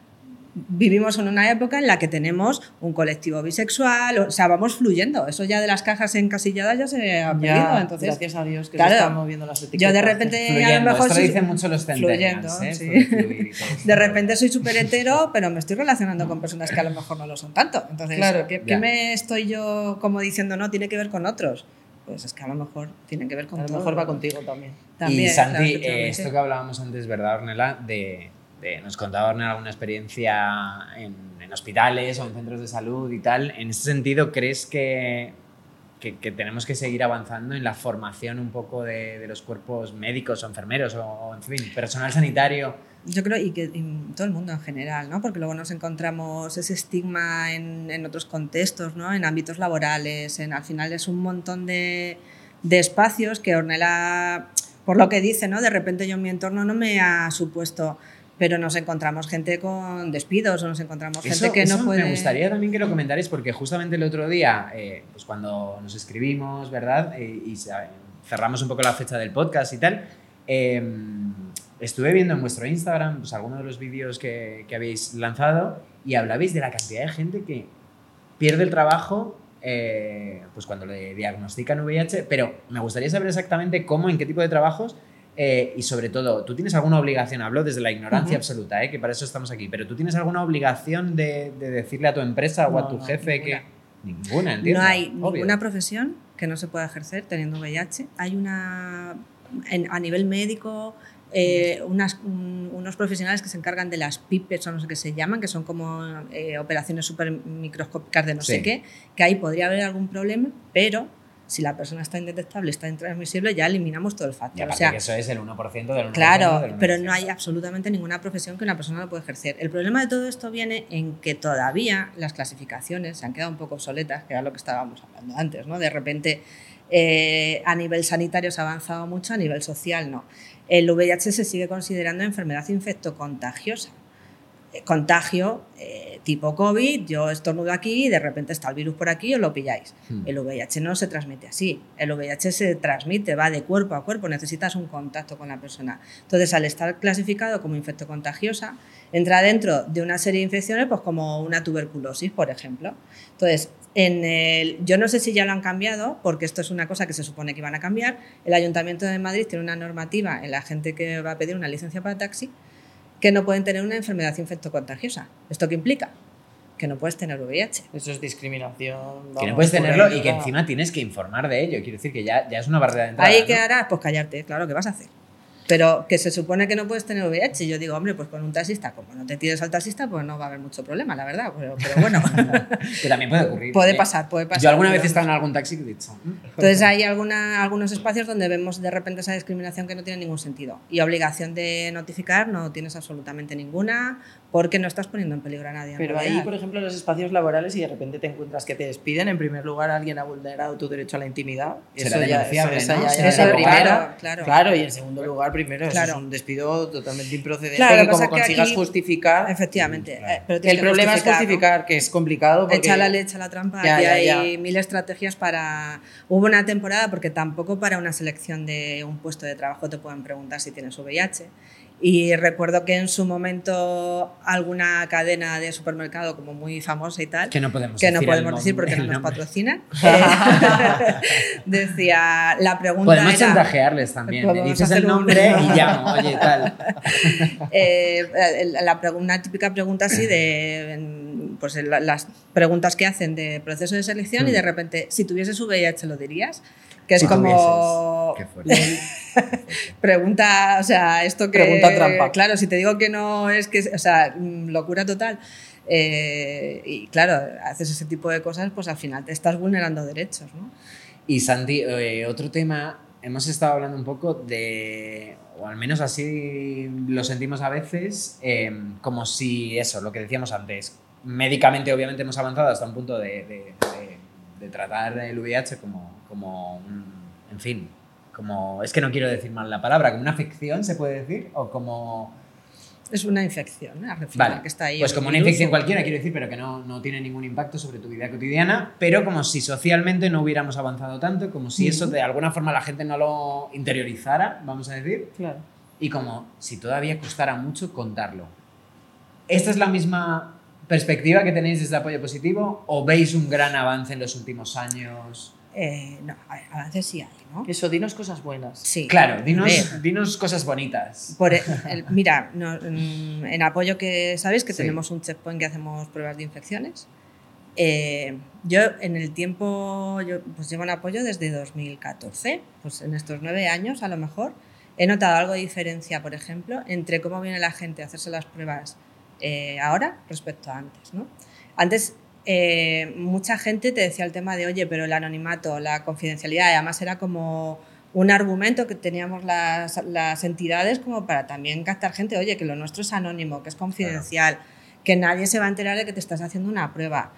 vivimos en una época en la que tenemos un colectivo bisexual, o sea, vamos fluyendo. Eso ya de las cajas encasilladas ya se ha perdido. Ya, Entonces, gracias a Dios que claro, se están moviendo las etiquetas. yo de repente a lo mejor Esto soy- dicen mucho los fluyendo, ¿eh? sí. De fluir repente soy súper hetero, pero me estoy relacionando con personas que a lo mejor no lo son tanto. Entonces, Claro, ¿qué, qué me estoy yo como diciendo no tiene que ver con otros? Pues es que a lo mejor tiene que ver con A lo todo. mejor va contigo también. También, y Santi, eh, esto que hablábamos antes, ¿verdad, Ornella? De, de- nos contaba Ornella alguna experiencia en, en hospitales o en centros de salud y tal. En ese sentido, ¿crees que, que, que tenemos que seguir avanzando en la formación un poco de, de los cuerpos médicos o enfermeros o, o, en fin, personal sanitario? Yo creo, y que y todo el mundo en general, ¿no? Porque luego nos encontramos ese estigma en, en otros contextos, ¿no? En ámbitos laborales, en, al final es un montón de, de espacios que Ornella, por lo que dice, ¿no? De repente yo en mi entorno no me ha supuesto, pero nos encontramos gente con despidos o nos encontramos gente Eso, que eso no puede... Me gustaría también que lo comentarais porque justamente el otro día, eh, pues cuando nos escribimos, ¿verdad? Eh, y se- cerramos un poco la fecha del podcast y tal, eh, estuve viendo en vuestro Instagram pues, algunos de los vídeos que, que habéis lanzado y hablabais de la cantidad de gente que pierde el trabajo eh, pues cuando le diagnostican VIH, pero me gustaría saber exactamente cómo, en qué tipo de trabajos eh, y sobre todo, ¿tú tienes alguna obligación? Hablo desde la ignorancia absoluta, ¿eh? que para eso estamos aquí, pero ¿tú tienes alguna obligación de, de decirle a tu empresa o a tu no, jefe que... Ninguna, entiendo. No hay obvio. ninguna profesión que no se pueda ejercer teniendo VIH. Hay una, en- a nivel médico, eh, unas- un- unos profesionales que se encargan de las pipes o no sé qué se llaman, que son como eh, operaciones súper microscópicas de no Sí. sé qué, que ahí podría haber algún problema, pero si la persona está indetectable, está intransmisible, ya eliminamos todo el Y factor. O aparte sea, que eso es el 1% del 1%. Claro, del pero 1%. no hay absolutamente ninguna profesión que una persona no pueda ejercer. El problema de todo esto viene en que todavía las clasificaciones se han quedado un poco obsoletas, que era lo que estábamos hablando antes, ¿no? De repente, eh, a nivel sanitario se ha avanzado mucho, a nivel social no. El VIH se sigue considerando enfermedad infectocontagiosa. Eh, Contagio eh, tipo COVID, yo estornudo aquí y de repente está el virus por aquí y os lo pilláis. Hmm. El VIH no se transmite así. El VIH se transmite, va de cuerpo a cuerpo, necesitas un contacto con la persona. Entonces, al estar clasificado como infectocontagiosa, entra dentro de una serie de infecciones, pues como una tuberculosis, por ejemplo. Entonces, en el, yo no sé si ya lo han cambiado, porque esto es una cosa que se supone que iban a cambiar. El Ayuntamiento de Madrid tiene una normativa en la gente que va a pedir una licencia para taxi que no pueden tener una enfermedad infectocontagiosa. ¿Esto qué implica? Que no puedes tener VIH. Eso es discriminación. Que no puedes tenerlo y que encima tienes que informar de ello. Quiero decir que ya, ya es una barrera de entrada. Ahí ¿no? que harás, pues callarte, claro, ¿qué vas a hacer? Pero que se supone que no puedes tener VIH. Y yo digo, hombre, pues con un taxista, como no te tires al taxista, pues no va a haber mucho problema, la verdad. Pero, pero bueno, Que también puede ocurrir. puede ¿eh? pasar, puede pasar. Yo alguna vez he estado en algún taxi y he dicho... "Mm". Entonces hay alguna, algunos espacios donde vemos de repente esa discriminación que no tiene ningún sentido. Y obligación de notificar no tienes absolutamente ninguna, porque no estás poniendo en peligro a nadie. Pero ahí, por ejemplo, en los espacios laborales, y de repente te encuentras que te despiden, en primer lugar, alguien ha vulnerado tu derecho a la intimidad. Será eso ya, denunciable, eso, ¿no? ya- eso Eso primero, primera. claro. Claro, y en segundo lugar, primero, eso Claro. es un despido totalmente improcedente Claro, que como pasa es que consigas aquí- justificar. Efectivamente. eh, pero Que tienes el problema es ¿no? justificar, que es complicado. Porque... Echa la leche a la trampa Ya, y ya, hay ya. mil estrategias para... Hubo una temporada, porque tampoco para una selección de un puesto de trabajo te pueden preguntar si tienes VIH. Y recuerdo que en su momento alguna cadena de supermercado como muy famosa y tal, Que no podemos que no decir podemos el decir porque nombre- no nos nombre. patrocinan, eh, decía, la pregunta Podemos era... chantajearles también. Le Podemos dices el hacer un- nombre y llamo, oye, tal. Eh, la una típica pregunta así de pues las preguntas que hacen de proceso de selección y de repente si tuvieses VIH lo dirías que es Si como tuvieses. Qué fuerte. pregunta o sea esto que Pregunta trampa. claro si te digo que no es que o sea mm, locura total Eh, y claro haces ese tipo de cosas pues al final te estás vulnerando derechos ¿no? Y Santi, eh, otro tema, hemos estado hablando un poco de, o al menos así lo sentimos a veces, eh, como si eso, lo que decíamos antes, médicamente obviamente hemos avanzado hasta un punto de, de- de- de tratar el VIH como, como un, en fin, como, es que no quiero decir mal la palabra, como una afección se puede decir, o como... es una infección ¿eh? Vale, que está ahí pues como una infección cualquiera, quiero decir, pero que no, no tiene ningún impacto sobre tu vida cotidiana, pero como si socialmente no hubiéramos avanzado tanto, como si eso de alguna forma la gente no lo interiorizara, vamos a decir, Claro. y como si todavía costara mucho contarlo. ¿Esta es la misma perspectiva que tenéis desde Apoyo Positivo o veis un gran avance en los últimos años? Eh, no, a ver, avances sí hay, ¿no? Eso, dinos cosas buenas. Sí. Claro, dinos, dinos cosas bonitas. por el- el- mira, no, mm, en apoyo que sabéis que Sí. tenemos un checkpoint que hacemos pruebas de infecciones. Eh, yo en el tiempo, yo pues llevo en apoyo desde 2014, pues en estos nueve años a lo mejor, he notado algo de diferencia, por ejemplo, entre cómo viene la gente a hacerse las pruebas eh, ahora respecto a antes. ¿no? Antes eh, mucha gente te decía el tema de, oye, pero el anonimato, la confidencialidad, además era como un argumento que teníamos las, las entidades como para también captar gente, oye, que lo nuestro es anónimo, que es confidencial, que nadie se va a enterar de que te estás haciendo una prueba.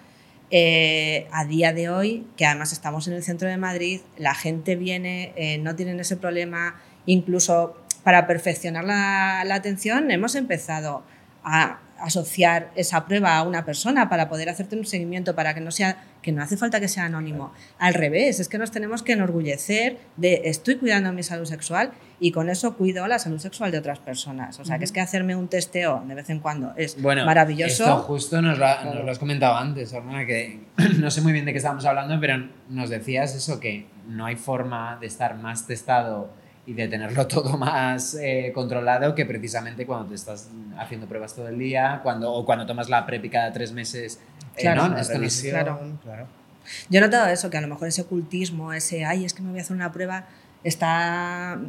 Eh, a día de hoy, que además estamos en el centro de Madrid, la gente viene, eh, no tienen ese problema, incluso para perfeccionar la, la atención hemos empezado a asociar esa prueba a una persona para poder hacerte un seguimiento para que no sea que no hace falta que sea anónimo. Al revés es que nos tenemos que enorgullecer de estoy cuidando mi salud sexual y con eso cuido la salud sexual de otras personas. O sea que es que hacerme un testeo de vez en cuando es Bueno, maravilloso. Esto justo nos lo, nos lo has comentado antes, Hormona, que no sé muy bien de qué estábamos hablando, pero nos decías eso, que no hay forma de estar más testado y de tenerlo todo más eh, controlado que precisamente cuando te estás haciendo pruebas todo el día cuando, o cuando tomas la PrEP cada tres meses. eh, Claro, ¿no? Es- claro. claro. Yo he notado eso, que a lo mejor ese ocultismo, ese, ay, es que me voy a hacer una prueba, está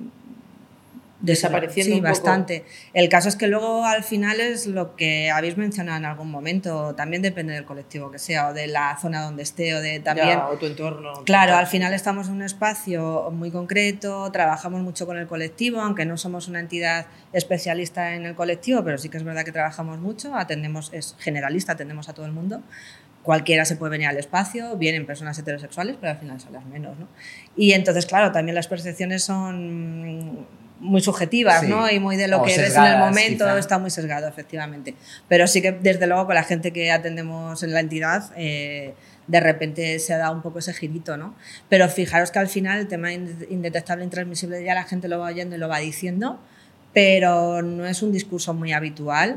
Desapareciendo Sí, un poco. bastante. El caso es que luego al final es lo que habéis mencionado en algún momento, también depende del colectivo que sea, o de la zona donde esté, o de también... Ya, o tu entorno. Claro, al final estamos en un espacio muy concreto, trabajamos mucho con el colectivo, aunque no somos una entidad especialista en el colectivo, pero sí que es verdad que trabajamos mucho, atendemos, es generalista, atendemos a todo el mundo. Cualquiera se puede venir al espacio, vienen personas heterosexuales, pero al final son las menos, ¿no? Y entonces, claro, también las percepciones son muy subjetivas, Sí. ¿no? Y muy de lo O que ves en el momento, quizá. está muy sesgado, efectivamente. Pero sí que, desde luego, con la gente que atendemos en la entidad, eh, de repente se da un poco ese girito, ¿no? Pero fijaros que al final el tema ind- indetectable intransmisible ya la gente lo va oyendo y lo va diciendo, pero no es un discurso muy habitual.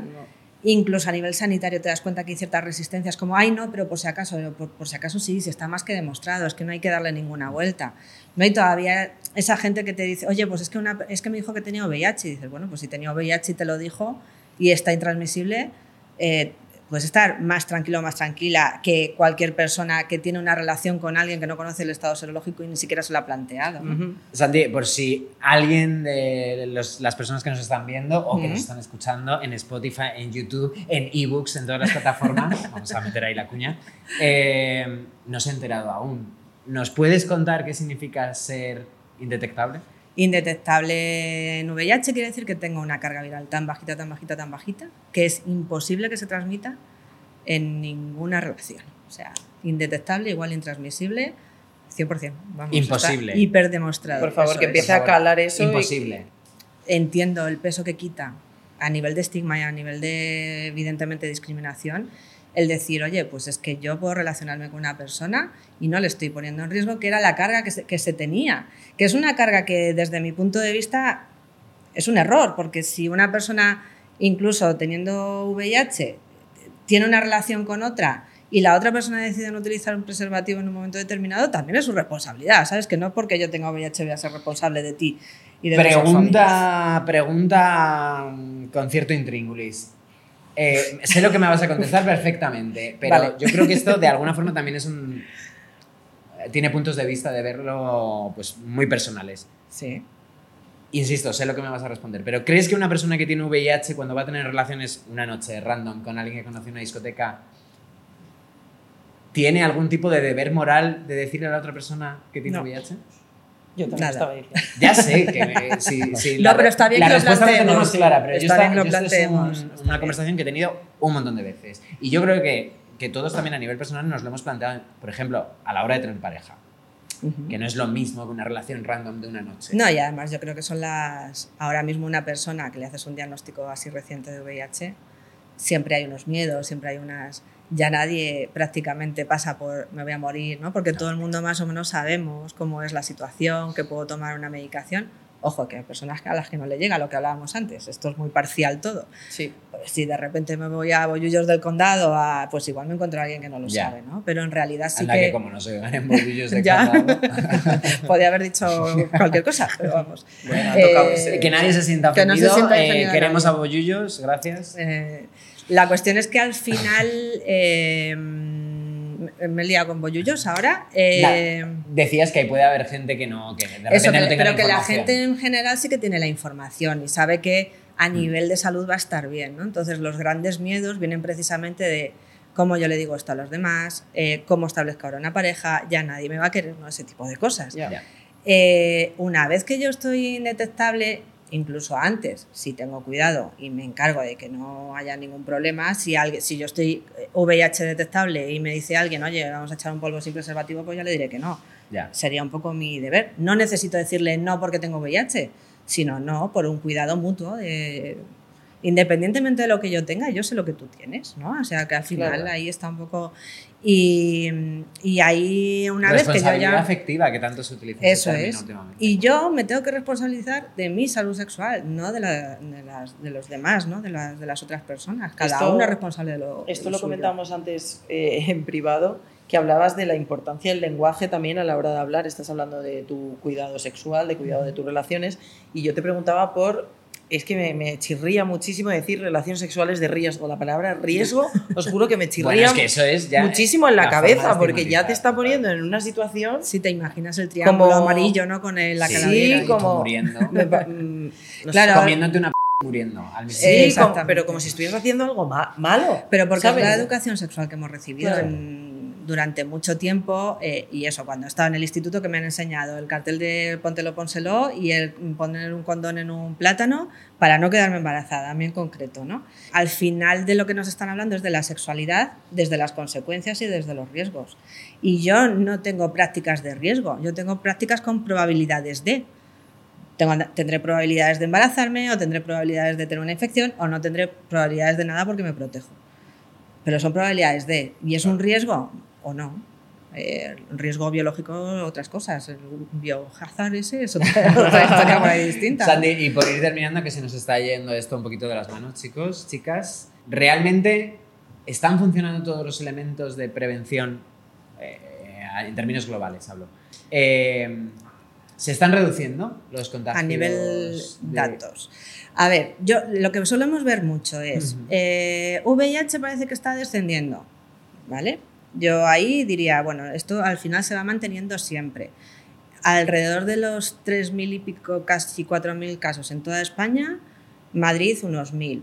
Incluso a nivel sanitario te das cuenta que hay ciertas resistencias, como, ay, no, pero por si acaso, por, por si acaso sí, si está más que demostrado, es que no hay que darle ninguna vuelta. No hay todavía esa gente que te dice, oye, pues es que, una, es que me dijo que tenía VIH. Y dices, bueno, pues si tenía VIH y te lo dijo y está intransmisible, eh, puedes estar más tranquilo o más tranquila que cualquier persona que tiene una relación con alguien que no conoce el estado serológico y ni siquiera se lo ha planteado. ¿no? Santi, por si alguien de los- las personas que nos están viendo o que nos están escuchando en Spotify, en YouTube, en ebooks, en todas las plataformas, vamos a meter ahí la cuña, eh, no se ha enterado aún. ¿Nos puedes contar qué significa ser indetectable? Indetectable en VIH quiere decir que tengo una carga viral tan bajita, tan bajita, tan bajita, que es imposible que se transmita en ninguna relación. O sea, indetectable igual intransmisible 100%. Vamos, Imposible. Está hiperdemostrado. Por favor, Eso que es. empiece a calar eso. Imposible. entiendo el peso que quita a nivel de estigma y a nivel de, evidentemente, discriminación, el decir, oye, pues es que yo puedo relacionarme con una persona y no le estoy poniendo en riesgo, que era la carga que se, que se tenía, que es una carga que desde mi punto de vista es un error, porque si una persona, incluso teniendo VIH, tiene una relación con otra y la otra persona decide no utilizar un preservativo en un momento determinado, también es su responsabilidad, ¿sabes? Que no porque yo tenga VIH voy a ser responsable de ti y de. Pregunta, pregunta con cierto intríngulis. Eh, sé lo que me vas a contestar perfectamente, pero Vale. yo creo que esto de alguna forma también es un... Tiene puntos de vista de verlo pues, muy personales. Sí. Insisto, sé lo que me vas a responder, pero ¿crees que una persona que tiene VIH cuando va a tener relaciones una noche random con alguien que conoce en una discoteca tiene algún tipo de deber moral de decirle a la otra persona que tiene No. VIH? Yo también Nada. estaba diciendo. Ya sé que me- sí, sí, No, pero está bien la que lo respuesta la tenemos planteemos, clara, pero está yo bien que lo yo esto es un- planteemos, una conversación que he tenido un montón de veces. Y yo creo que, que todos también a nivel personal nos lo hemos planteado, por ejemplo, a la hora de tener pareja, que no es lo mismo que una relación random de una noche. No, y además yo creo que son las... Ahora mismo una persona que le haces un diagnóstico así reciente de VIH, siempre hay unos miedos, siempre hay unas... Ya nadie prácticamente pasa por me voy a morir, ¿no? Porque todo el mundo más o menos sabemos cómo es la situación, que puedo tomar una medicación. Ojo, que hay personas a las que no le llega lo que hablábamos antes. Esto es muy parcial todo. Sí. Pues si de repente me voy a Bollullos del Condado, a, pues igual me encuentro a alguien que no lo Ya. sabe, ¿no? Pero en realidad sí Anda que, como no se ganen bolillos de Ya. condado. Podría haber dicho cualquier cosa, pero vamos. Bueno, Eh, que nadie se sienta Que no se ofendido. sienta eh, ofendido queremos a bollullos, gracias. Eh, la cuestión es que al final eh, me he liado con bollullos ahora. eh, Decías que puede haber gente que no, que de repente eso, que- no tenga pero que la gente en general sí que tiene la información y sabe que a Mm. nivel de salud va a estar bien. ¿no? Entonces los grandes miedos vienen precisamente de cómo yo le digo esto a los demás, eh, cómo establezco ahora una pareja, ya nadie me va a querer, ¿no? ese tipo de cosas. Eh, una vez que yo estoy indetectable, incluso antes, si tengo cuidado y me encargo de que no haya ningún problema, si, alguien, si yo estoy eh, VIH detectable y me dice alguien, oye, vamos a echar un polvo sin preservativo, pues ya le diré que no. Ya. Sería un poco mi deber. No necesito decirle no porque tengo VIH, sino no por un cuidado mutuo de... Independientemente de lo que yo tenga, yo sé lo que tú tienes, ¿no? O sea que al final Claro. ahí está un poco... Y, y ahí una vez que yo ya... afectiva, que tanto se utiliza Eso término es. últimamente. Y yo me tengo que responsabilizar de mi salud sexual, no de, la- de las, de los demás, ¿no? de, las, de las otras personas. Cada Esto- uno es responsable de lo Esto de lo suyo. comentábamos antes eh, en privado, que hablabas de la importancia del lenguaje también a la hora de hablar. Estás hablando de tu cuidado sexual, de cuidado de tus relaciones, y yo te preguntaba por. Es que me, me chirría muchísimo decir relaciones sexuales de riesgo. La palabra riesgo, os juro que me chirría Bueno, es que eso es ya muchísimo en la, la cabeza, porque ya te está poniendo en una situación. Si te imaginas el triángulo Como- amarillo, ¿no? Con el- la Sí, calavera. como- muriendo. me mm, Claro. comiéndote una p muriendo al mismo Sí, como- pero como si estuvieras haciendo algo ma- malo. Pero porque ¿sabes? es la educación sexual que hemos recibido Claro. en- durante mucho tiempo eh, y eso, cuando he estado en el instituto que me han enseñado el cartel de póntelo, pónselo y el poner un condón en un plátano para no quedarme embarazada, a mí en concreto. ¿no? Al final de lo que nos están hablando es de la sexualidad desde las consecuencias y desde los riesgos. Y yo no tengo prácticas de riesgo, yo tengo prácticas con probabilidades de. Tengo- tendré probabilidades de embarazarme o tendré probabilidades de tener una infección o no tendré probabilidades de nada porque me protejo. Pero son probabilidades de. ¿Y es un riesgo o no? Eh, riesgo biológico, otras cosas. El biohazard ese es otra, otra historia por ahí distinta. Sandy, y por ir terminando, que se nos está yendo esto un poquito de las manos, chicos, chicas, ¿realmente están funcionando todos los elementos de prevención, eh, en términos globales hablo? Eh, ¿Se están reduciendo los contagios? a nivel de- datos. A ver, yo lo que solemos ver mucho es Ujú. eh, VIH parece que está descendiendo, ¿vale? Yo ahí diría, bueno, esto al final se va manteniendo siempre. Alrededor de los 3.000 y pico, casi 4.000 casos en toda España, Madrid unos 1.000.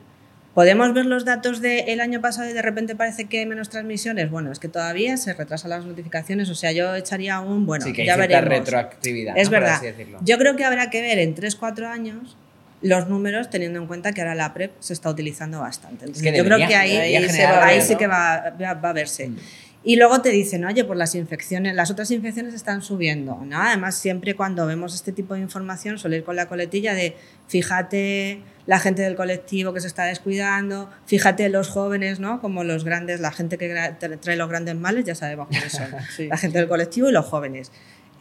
¿Podemos ver los datos del año pasado y de repente parece que hay menos transmisiones? Bueno, es que todavía se retrasan las notificaciones, o sea, yo echaría un, bueno, sí, que hay ya veremos. retroactividad. Es ¿no? Por verdad. así decirlo. Yo creo que habrá que ver en 3-4 años los números teniendo en cuenta que ahora la PrEP se está utilizando bastante. Entonces, que yo creo que ahí, ahí se generar va, ahí algo, sí que va, va- va a verse. Mm. Y luego te dicen, oye, pues las infecciones, las otras infecciones están subiendo. ¿no? Además, siempre cuando vemos este tipo de información suele ir con la coletilla de fíjate la gente del colectivo que se está descuidando, fíjate los jóvenes, ¿no? Como los grandes, la gente que trae los grandes males, ya sabemos quiénes son. Sí. La gente del colectivo y los jóvenes.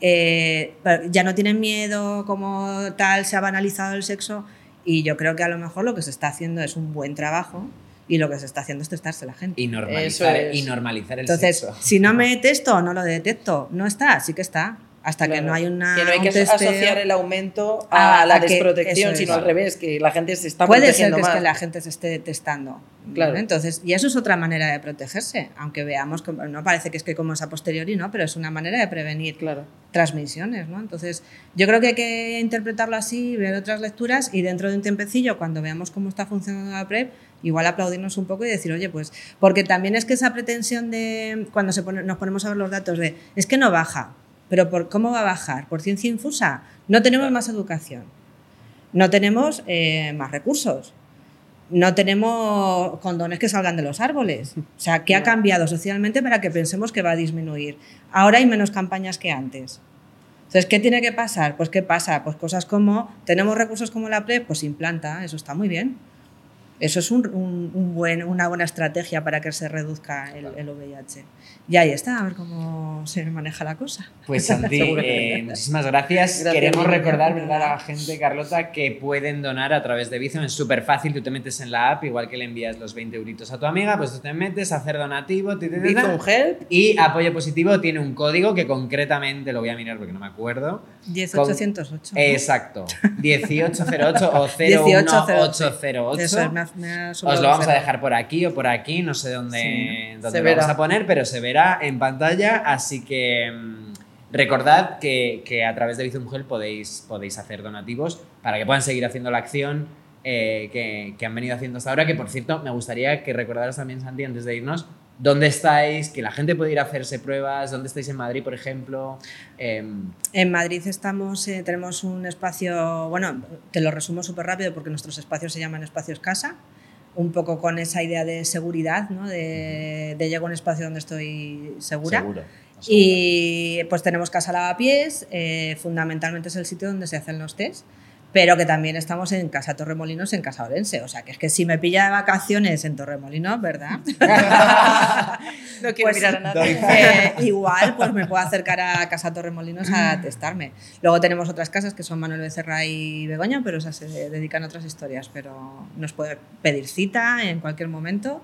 Eh, ya no tienen miedo como tal, se ha banalizado el sexo y yo creo que a lo mejor lo que se está haciendo es un buen trabajo y lo que se está haciendo es testarse la gente. Y normalizar, es. y normalizar el Entonces, sexo. si no me detesto o no lo detecto, no está, sí que está. Hasta que Claro. no hay una. Que no hay que testeo. asociar el aumento A- a, la a que- desprotección, sino es. al revés, que la gente se está Puede ser protegiendo que, es más. que la gente se esté testando. Claro. ¿no? Entonces, y eso es otra manera de protegerse, aunque veamos que no parece que es que como es a posteriori, ¿no? Pero es una manera de prevenir Claro. transmisiones, ¿no? Entonces, yo creo que hay que interpretarlo así, ver otras lecturas y dentro de un tiempecillo, cuando veamos cómo está funcionando la PrEP, igual aplaudirnos un poco y decir, oye, pues, porque también es que esa pretensión de, cuando se pone- nos ponemos a ver los datos de, es que no baja, pero por, ¿cómo va a bajar? ¿Por ciencia infusa? No tenemos más educación, no tenemos eh, más recursos. No tenemos condones que salgan de los árboles. O sea, ¿qué ha cambiado socialmente para que pensemos que va a disminuir? Ahora hay menos campañas que antes. Entonces, ¿qué tiene que pasar? Pues, ¿qué pasa? Pues cosas como, ¿tenemos recursos como la PrEP? Pues implanta, eso está muy bien. Eso es un, un- un buen, una buena estrategia para que se reduzca el, el VIH. Y ahí está, a ver cómo se maneja la cosa. Pues Santi, eh, muchísimas gracias. Gracias, Queremos recordar ¿verdad? a la gente, Carlota, que pueden donar a través de Bizum. Es súper fácil, tú te metes en la app, igual que le envías los 20 euritos a tu amiga, pues tú te metes a hacer donativo, ti, ti, ti, Help, y Apoyo Positivo tiene un código que concretamente lo voy a mirar porque no me acuerdo. 10808. ¿no? Exacto, 1808 o 01808. Eso es, me ha- me ha Os lo vamos a dejar por aquí o por aquí, no sé dónde, Sí, dónde lo vamos a poner, pero se verá en pantalla, así que mm, recordad que, que a través de Bizum podéis, podéis hacer donativos para que puedan seguir haciendo la acción eh, que, que han venido haciendo hasta ahora, que por cierto me gustaría que recordaras también, Santi, antes de irnos, dónde estáis, que la gente puede ir a hacerse pruebas, dónde estáis en Madrid, por ejemplo. Em, En Madrid estamos, eh, tenemos un espacio, bueno, te lo resumo súper rápido porque nuestros espacios se llaman espacios casa, un poco con esa idea de seguridad, ¿no? de, de llego a un espacio donde estoy segura. seguro. Y pues tenemos Casa Lavapiés, eh, fundamentalmente es el sitio donde se hacen los test, pero que también estamos en Casa Torremolinos, en Casa Orense. O sea, que es que si me pilla de vacaciones en Torremolinos, ¿verdad? no quiero Pues, mirar a nadie. Eh, igual pues me puedo acercar a Casa Torremolinos a testarme. Luego tenemos otras casas que son Manuel Becerra y Begoña, pero esas se dedican a otras historias. Pero nos puede pedir cita en cualquier momento.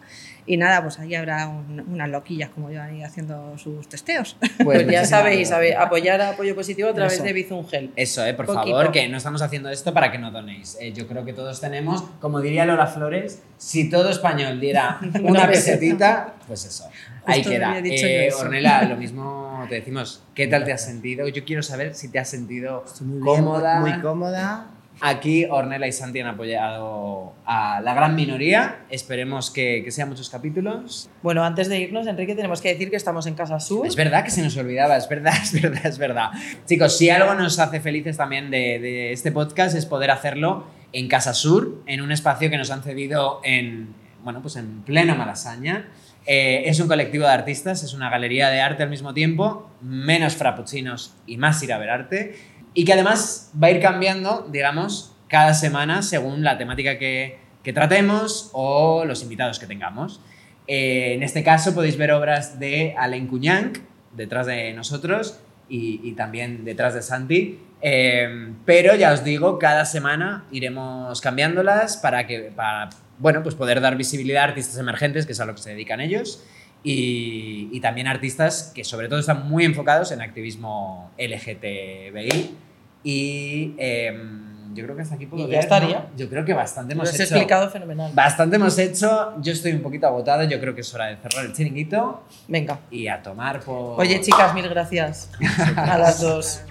Y nada, pues ahí habrá un- unas loquillas como yo ahí haciendo sus testeos. Pues, ya muchísimas sabéis, apoyar a apoyo positivo a través Eso. de Bizum Help. Eso, eh, por Poquito. favor, que no estamos haciendo esto para que no donéis. Eh, yo creo que todos tenemos, como diría Lola Flores, si todo español diera una pesetita, pues eso. Ahí Justo queda. había dicho Eh. Ornella, lo mismo te decimos, ¿qué tal te has sentido? Yo quiero saber si te has sentido Muy bien, cómoda. Muy cómoda. Aquí Ornella y Santi han apoyado a la gran minoría. Esperemos que, que sean muchos capítulos. Bueno, antes de irnos, Enrique, tenemos que decir que estamos en Casa Sur. Es verdad que se nos olvidaba, es verdad, es verdad, es verdad. Chicos, si algo nos hace felices también de, de este podcast es poder hacerlo en Casa Sur, en un espacio que nos han cedido en, bueno, pues en plena Malasaña. Eh, es un colectivo de artistas, es una galería de arte al mismo tiempo, menos frappuccinos y más ir a ver arte, y que además va a ir cambiando, digamos, cada semana según la temática que, que tratemos o los invitados que tengamos. Eh, en este caso podéis ver obras de Alain Cuñanc detrás de nosotros y, también detrás de Santi. Eh, pero ya os digo, cada semana iremos cambiándolas para que para bueno, pues poder dar visibilidad a artistas emergentes, que es a lo que se dedican ellos, y, y también artistas que sobre todo están muy enfocados en activismo LGTBI. Y em, yo creo que hasta aquí puedo Y ya estaría. Yo creo que bastante hemos hecho. explicado fenomenal. Bastante hemos hecho. Yo estoy un poquito agotado. Yo creo que es hora de cerrar el chiringuito Venga. y a tomar por. Oye, chicas, mil gracias a las dos.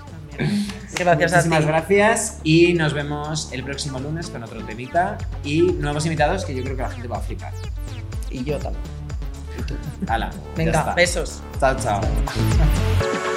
Gracias a Muchísimas ti. gracias y nos vemos el próximo lunes con otro temita y nuevos invitados que yo creo que la gente va a flipar. Y yo también. Hala, ya Venga, está. besos. Chao, chao.